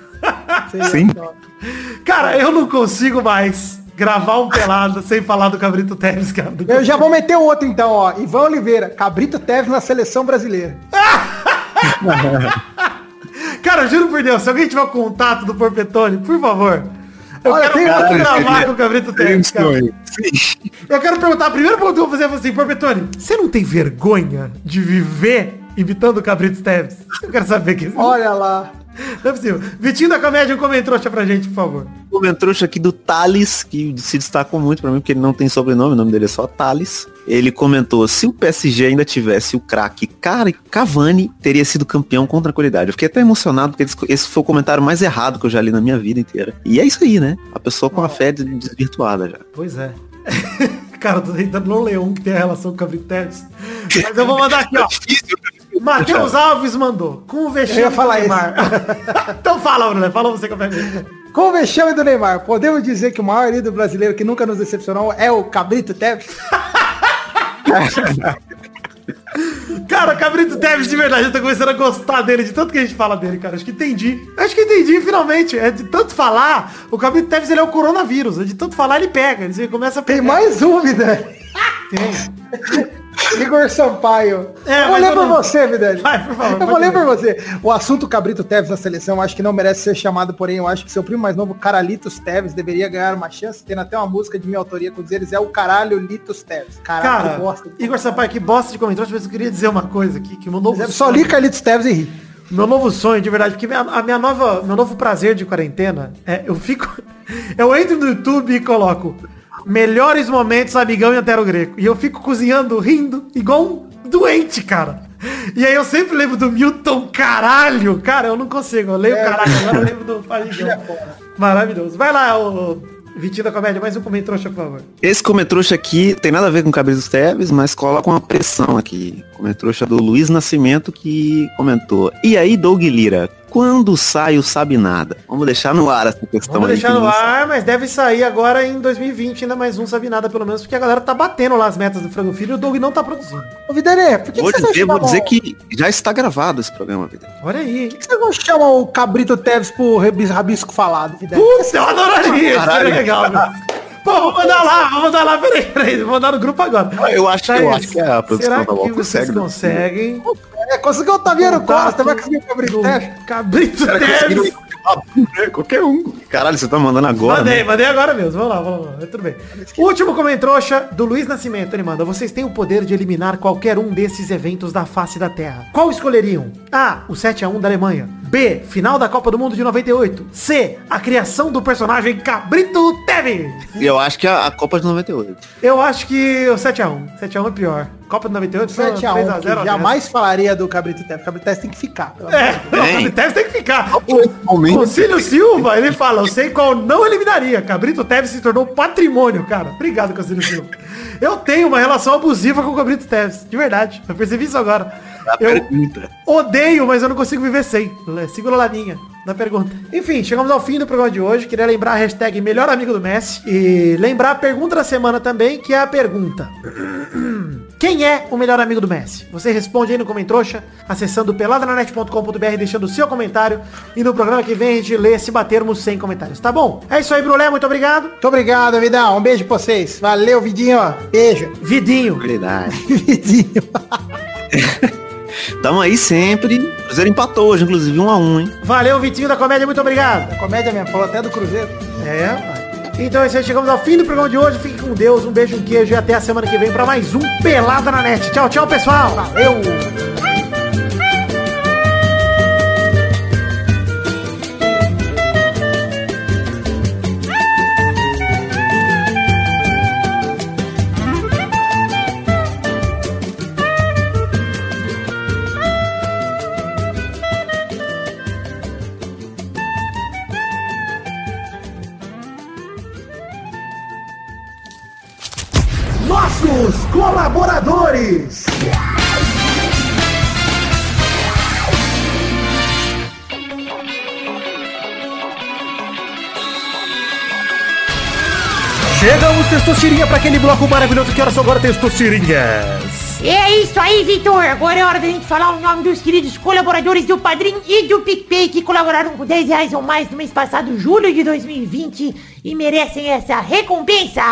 Sim. Cara, eu não consigo mais gravar um pelado sem falar do Cabrito Teves, cara. Eu já vou meter outro então, ó. Ivan Oliveira, Cabrito Teves na seleção brasileira. Cara, juro por Deus, se alguém tiver contato do Porpetone, por favor. Eu Olha, quero muito gravar com o Cabrito Teves, cara. Sim. Eu quero perguntar, a primeira pergunta que eu vou fazer é assim, Porpetone, você não tem vergonha de viver imitando o Cabrito Teves? Eu quero saber que Olha lá. Não é possível. Vitinho da Comédia, um comentário pra gente, por favor. O trouxa aqui do Thales, que se destacou muito pra mim, porque ele não tem sobrenome, o nome dele é só Thales. ele comentou, se o PSG ainda tivesse o craque Cara Cavani, teria sido campeão com tranquilidade. Eu fiquei até emocionado, porque esse foi o comentário mais errado que eu já li na minha vida inteira. E é isso aí, né? A pessoa com a fé desvirtuada já. Pois é. Cara, eu tô tentando não ler um que tem a relação com o Teves. Mas eu vou mandar aqui, ó. Matheus Alves mandou. Com o vexame Eu ia falar do Neymar. então fala, Bruno. Fala você que eu pego. Com o vexame do Neymar, podemos dizer que o maior ídolo brasileiro que nunca nos decepcionou é o Cabrito Teves? Cara, Cabrito Teves, de verdade, eu tô começando a gostar dele, de tanto que a gente fala dele, cara. Acho que entendi. Acho que entendi, finalmente. É de tanto falar, o Cabrito Teves, ele é o coronavírus. É de tanto falar, ele pega. Ele começa a pegar. Tem mais um, Vidani. Tem. Igor Sampaio. É, eu vou ler por não- você, Vidani. Vai, por favor, Eu vou ler por você. O assunto Cabrito Teves na seleção, acho que não merece ser chamado, porém, eu acho que seu primo mais novo, Caralitos Teves, deveria ganhar uma chance, tendo até uma música de minha autoria com eles, é o Caralho Litos Teves. Caralho, Cara, que bosta. Igor Sampaio, que bosta de comentário, mas eu queria dizer uma coisa aqui, que o meu novo Eu Só li Carlitos Teves e ri. Meu novo sonho, de verdade, porque minha, a minha nova, meu novo prazer de quarentena é eu fico. Eu entro no YouTube e coloco melhores momentos amigão e Antero Greco. E eu fico cozinhando, rindo, igual um doente, cara. E aí eu sempre lembro do Milton caralho. Cara, eu não consigo. Eu leio caralho, agora eu lembro do Faligão. Maravilhoso. Vai lá, o Vitinho da Comédia, mais um comentário, por favor. Esse comentrouxa aqui tem nada a ver com o Cabelos Teves, mas coloca uma pressão aqui. Comentrouxa do Luiz Nascimento que comentou. E aí, Doug Lira, quando sai o Sabe Nada? Vamos deixar no ar essa questão Vamos aí. deixar que no ar, mas deve sair agora em 2020, ainda mais um sabe nada, pelo menos, porque a galera tá batendo lá as metas do Frango Filho e o Doug não tá produzindo. Ô, Vidani, por que, Vou que dizer, vou dizer que já está gravado esse programa, Vida. Olha aí. Por que você não chama o Cabrito Teves pro rabis- rabisco falado, Vidani? Putz, eu adoraria, isso Caralho. seria legal, meu. Pô, vou mandar lá, vou mandar lá, peraí, peraí, vou mandar no grupo agora. Eu acho, Tá eu acho que a produção Será da UOL vocês consegue. né? conseguem? É, conseguiu o Contato Costa, vai conseguir o Cabrito Teves? Cabrito Teves. né? Qualquer um. Caralho, você tá mandando agora, Mandei, né? mandei agora mesmo. Vamos lá, vamos lá. Tudo bem. Último comentrouxa do Luiz Nascimento. Ele manda. Vocês têm o poder de eliminar qualquer um desses eventos da face da Terra. Qual escolheriam? A. O 7x1 da Alemanha. B. Final da Copa do Mundo de 98. C. A criação do personagem Cabrito Teves. E eu acho que a, a Copa de 98. Eu acho que o 7x1. 7x1 é pior. Copa de 98 foi 7x1, 3x0. que jamais falaria do Cabrito Teves. O Cabrito Teves tem que ficar. É, não, o Cabrito Teves tem que ficar. O Concílio Silva, ele fala, eu sei qual não eliminaria. Cabrito Teves se tornou patrimônio, cara. Obrigado, Concílio Silva. Eu tenho uma relação abusiva com o Cabrito Teves, de verdade. Eu percebi isso agora. Eu Pergunta. odeio, mas eu não consigo viver sem. Segura lá linha na pergunta. Enfim, chegamos ao fim do programa de hoje. Queria lembrar a hashtag melhor amigo do Messi. E lembrar a pergunta da semana também, que é a pergunta. Quem é o melhor amigo do Messi? Você responde aí no Comentrouxa, acessando peladranet.com.br, deixando o seu comentário. E no programa que vem a gente lê se batermos sem comentários, tá bom? É isso aí, Brulé, muito obrigado. Muito obrigado, Vidão. Um beijo pra vocês. Valeu, Vidinho. Beijo. Vidinho. Verdade. Vidinho. Tamo aí sempre. O Cruzeiro empatou hoje, inclusive, um a um, hein? Valeu, Vitinho da Comédia, muito obrigado. Comédia mesmo, falou até do Cruzeiro. É, rapaz. Então é isso aí, chegamos ao fim do programa de hoje. Fique com Deus, um beijo, um queijo e até a semana que vem para mais um Pelada na Net. Tchau, tchau, pessoal. Valeu. Colaboradores. Chegamos, Testosterinha, para aquele bloco maravilhoso que era só agora, Testosterinhas. É isso aí, Vitor. Agora é hora da gente falar o nome dos queridos colaboradores do Padrim e do PicPay que colaboraram com 10 reais ou mais no mês passado, julho de 2020, e merecem essa recompensa.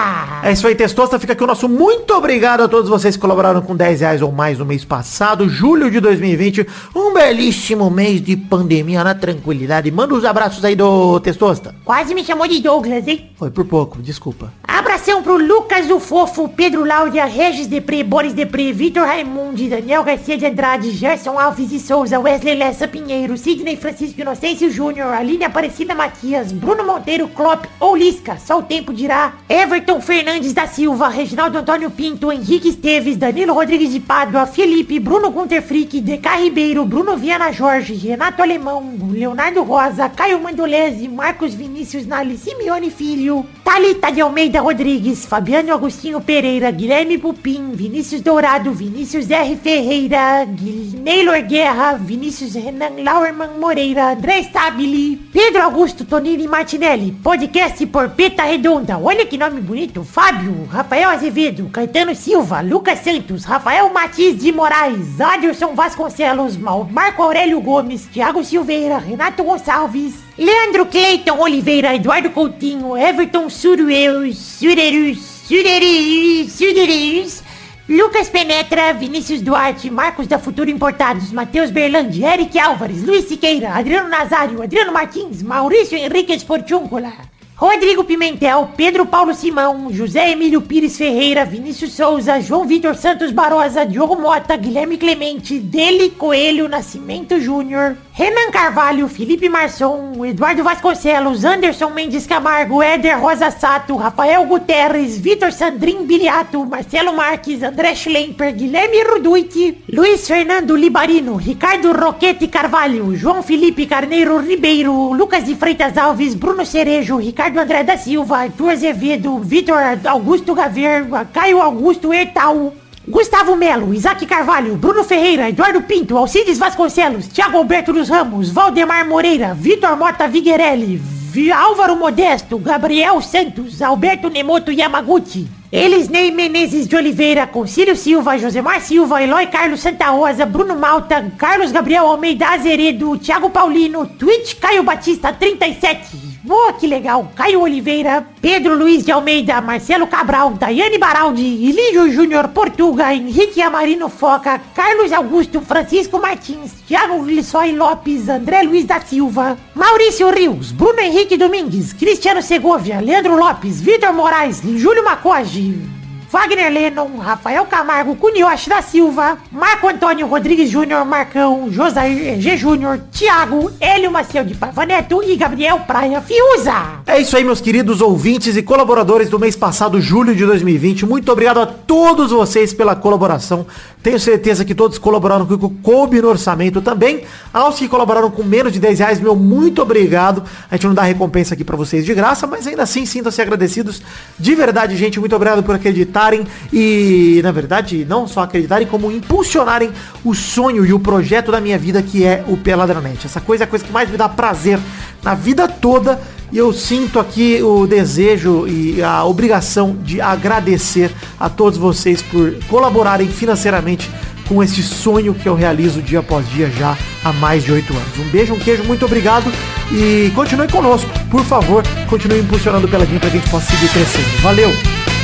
É isso aí, Testosta. Fica aqui o nosso muito obrigado a todos vocês que colaboraram com 10 reais ou mais no mês passado, julho de 2020. Um belíssimo mês de pandemia na tranquilidade. Manda os abraços aí do Testosta. Quase me chamou de Douglas, hein? Foi por pouco, desculpa. Abração pro Lucas o Fofo, Pedro Láudia, Regis Depre, Boris Depre, Vitor Raimundi, Daniel Garcia de Andrade, Gerson Alves de Souza, Wesley Lessa Pinheiro, Sidney Francisco Inocêncio Júnior, Aline Aparecida Matias, Bruno Monteiro, Klopp ou Lisca, só o tempo dirá, Everton Fernandes da Silva, Reginaldo Antônio Pinto, Henrique Esteves, Danilo Rodrigues de Pádua, Felipe, Bruno Gunter Frick, DK Ribeiro, Bruno Viana Jorge, Renato Alemão, Leonardo Rosa, Caio Mandolese, Marcos Vinícius Nali, Simeone Filho, Thalita de Almeida Rodrigues, Fabiano Agostinho Pereira, Guilherme Pupim, Vinícius Dourado, Vinícius R. Ferreira, Neylor Guerra, Vinícius Renan Lauerman Moreira, André Stabile, Pedro Augusto Tonini Martinelli, podcast por Peta Redonda, olha que nome bonito, Fábio, Rafael Azevedo, Caetano Silva, Lucas Santos, Rafael Matiz de Moraes, Aderson Vasconcelos, Marco Aurélio Gomes, Thiago Silveira, Renato Gonçalves, Leandro Cleiton Oliveira, Eduardo Coutinho, Everton Surueus, Surerus, Surerus, Surerus, Lucas Penetra, Vinícius Duarte, Marcos da Futuro Importados, Matheus Berlandi, Eric Álvares, Luiz Siqueira, Adriano Nazário, Adriano Martins, Maurício Henrique Esportiúncula, Rodrigo Pimentel, Pedro Paulo Simão, José Emílio Pires Ferreira, Vinícius Souza, João Vitor Santos Barosa, Diogo Mota, Guilherme Clemente, Dele Coelho Nascimento Júnior, Renan Carvalho, Felipe Marçom, Eduardo Vasconcelos, Anderson Mendes Camargo, Éder Rosa Sato, Rafael Guterres, Vitor Sandrin Biliato, Marcelo Marques, André Schlemper, Guilherme Ruduiti, Luiz Fernando Libarino, Ricardo Roquete Carvalho, João Felipe Carneiro Ribeiro, Lucas de Freitas Alves, Bruno Cerejo, Ricardo André da Silva, Arthur Azevedo, Vitor Augusto Gaver, Caio Augusto Ertal, Gustavo Melo, Isaac Carvalho, Bruno Ferreira, Eduardo Pinto, Alcides Vasconcelos, Thiago Alberto dos Ramos, Valdemar Moreira, Vitor Mota Viguerelli, Vi- Álvaro Modesto, Gabriel Santos, Alberto Nemoto Yamaguchi, Elisnei Menezes de Oliveira, Concílio Silva, Josemar Silva, Eloy Carlos Santa Rosa, Bruno Malta, Carlos Gabriel Almeida Azeredo, Thiago Paulino, Twitch Caio Batista 37, Oh, que legal! Caio Oliveira, Pedro Luiz de Almeida, Marcelo Cabral, Daiane Baraldi, Ilígio Júnior Portuga, Henrique Amarino Foca, Carlos Augusto, Francisco Martins, Thiago Lissói Lopes, André Luiz da Silva, Maurício Rios, Bruno Henrique Domingues, Cristiano Segovia, Leandro Lopes, Vitor Moraes, Júlio Macoge, Wagner Lennon, Rafael Camargo, Cunioche da Silva, Marco Antônio Rodrigues Júnior, Marcão, Josair G. Júnior, Thiago, Hélio Maciel de Paiva Neto e Gabriel Praia Fiuza. É isso aí, meus queridos ouvintes e colaboradores do mês passado, julho de 2020. Muito obrigado a todos vocês pela colaboração. Tenho certeza que todos colaboraram com o coube no orçamento também. Aos que colaboraram com menos de 10 reais, meu muito obrigado. A gente não dá recompensa aqui pra vocês de graça, mas ainda assim sintam-se agradecidos. De verdade, gente, muito obrigado por acreditarem e, na verdade, não só acreditarem, como impulsionarem o sonho e o projeto da minha vida, que é o Peladranet. Essa coisa é a coisa que mais me dá prazer na vida toda. E eu sinto aqui o desejo e a obrigação de agradecer a todos vocês por colaborarem financeiramente com esse sonho que eu realizo dia após dia já há mais de oito anos. Um beijo, um queijo, muito obrigado e continue conosco. Por favor, continue impulsionando o Peladinho para que a gente possa seguir crescendo. Valeu!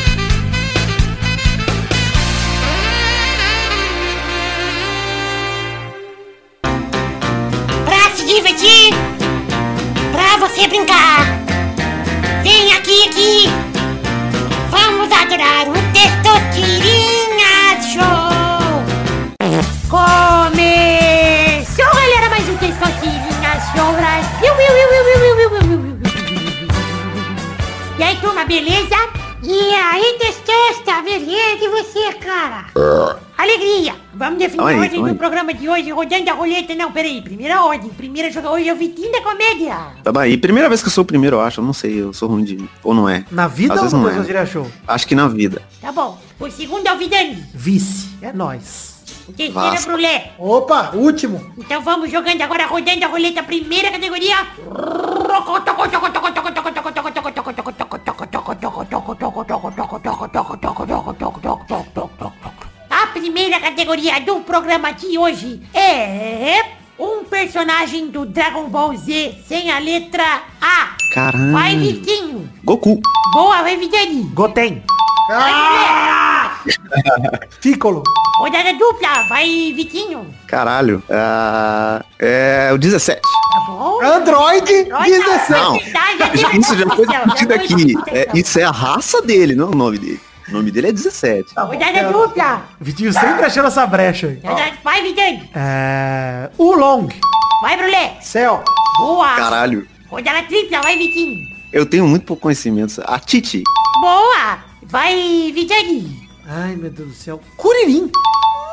Você brincar. Vem aqui, aqui. Vamos adorar o Testosterinha Show. Começou, galera, mais um Testosterinha Show Brasil. E aí, turma, beleza? E aí, Testosta, beleza? E você, cara? Alegria! Vamos definir a ordem do programa de hoje, rodando a roleta. Não, peraí, primeira ordem. Primeira joga hoje é o Vitinho da Comédia. Tá aí, primeira vez que eu sou o primeiro, eu acho. Eu não sei, eu sou ruim de. Ou não é. Na vida Às ou não é. Show? Acho que na vida. Tá bom. O segundo é o Vidani. Vice, é nós. O terceiro é pro Lé. Opa, último. Então vamos jogando agora, rodando a roleta, primeira categoria. Primeira categoria do programa de hoje é um personagem do Dragon Ball Z sem a letra A. Caramba. Vai, Vitinho. Goku. Boa, vai, Vidani. Goten. Piccolo. Rodada dupla, vai Vitinho. Caralho. Ah, é o 17. Tá bom? Android Olha, 17. Não. tá, já deu Isso já foi já discutido foi aqui. É, isso é a raça dele, não é o nome dele. O nome dele é 17. Rodada dupla. Vitinho sempre achando essa brecha Vai Vidani. É... O Long. Vai Brulé. Céu. Boa. Caralho. Rodada tripla, vai Vitinho. Eu tenho muito pouco conhecimento. A Titi. Boa. Vai Vidani. Ai, meu Deus do céu. Curirim.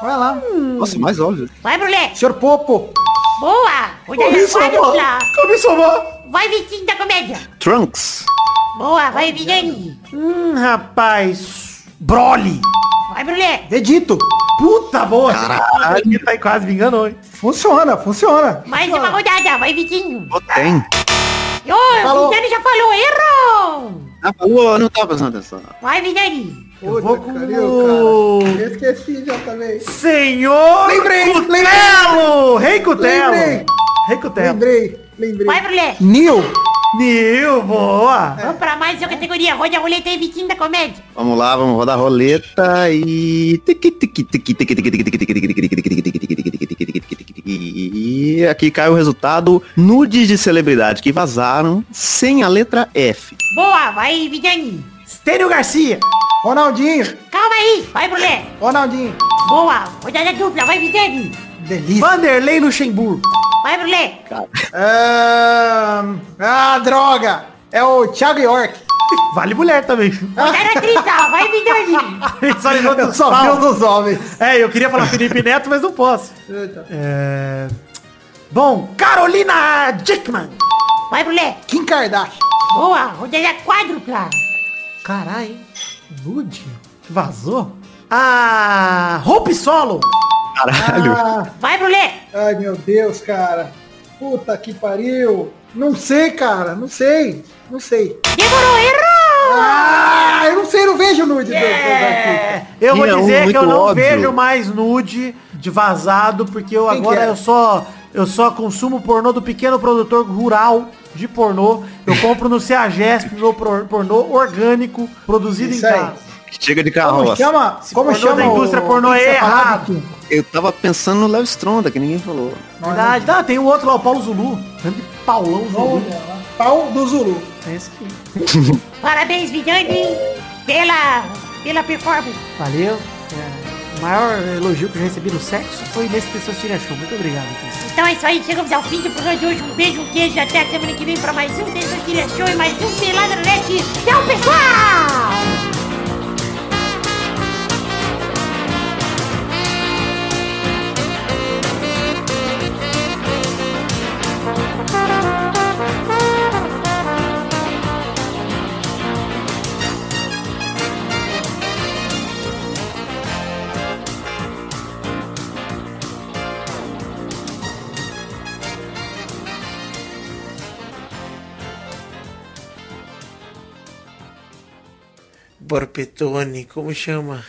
Vai lá. Nossa, mais óbvio. Vai Brulé. Senhor Popo. Boa. Rodada. Kami-sama. Vai Vitinho da comédia. Trunks. Boa, vai Vidani. Hum, rapaz. Broly. Vai Brulé. Dedito. Puta boa. Caralho. Tá aí quase me enganou, hein? Funciona, funciona. Mais uma rodada, vai Vitinho. Tem. Ô, Falou. Vidani já falou, errou. Ah, falou, eu não tava prestando atenção. Vai Vidani. Eu vou com o... esqueci já também. Senhor Lembrei, Cutelo! Rei Cutelo! Lembrei. Rei Cutelo. Lembrei, lembrei. Vai Brulé. Nil. Nil, boa! Vamos pra mais uma categoria. Roda a roleta aí, Vitinho da comédia. Vamos lá, vamos rodar a roleta e... E aqui cai o resultado nudes de celebridade que vazaram sem a letra F. Boa, vai Vidani. Stênio Garcia! Ronaldinho. Calma aí, vai Brulé. Ronaldinho. Boa, rodada dupla, vai Vidani. Delícia. Vanderlei Luxemburgo! Vai Brulé. Ahn, Ah, droga. É o Thiago York. Vale mulher também. Rodada tripla, vai Vidani. Só levanta Eu os só vi pau. dos homens. É, eu queria falar Felipe Neto, mas não posso. É... Bom, Carolina Dickman! Vai Brulé. Kim Kardashian. Boa, rodada quádrupla. Caralho? Nude? Vazou? Ah, Hope Solo! Caralho. Ah, Vai Brulé. ai, meu Deus, cara. Puta que pariu. Não sei, cara. Não sei. Não sei. Demorou, errou. Ah, eu não sei, não vejo nude do- do- daqui. É, eu vou um dizer que eu não óbvio. vejo mais nude de vazado, porque eu Quem agora é? eu só eu só consumo pornô do pequeno produtor rural de pornô. Eu compro no CEAGESP meu pornô orgânico, produzido Isso em aí. Chega de Como carroça. chama? Como chama da indústria pornô é errado. Eu tava pensando no Léo Stronda, que ninguém falou. Verdade. Ah, tem o outro lá, o Paulo Zulu. Grande Paulão Zulu. Pau do Zulu. É esse aqui. Parabéns, Vidani, pela, pela performance. Valeu. É, o maior elogio que eu recebi no sexo foi nesse Testosterona Show. Muito obrigado. Então é isso aí, chegamos ao fim do programa de hoje. Um beijo, um queijo, até a semana que vem pra mais um Testosterona Show e mais um Pelada Net. Tchau, pessoal! Borpetone, como chama?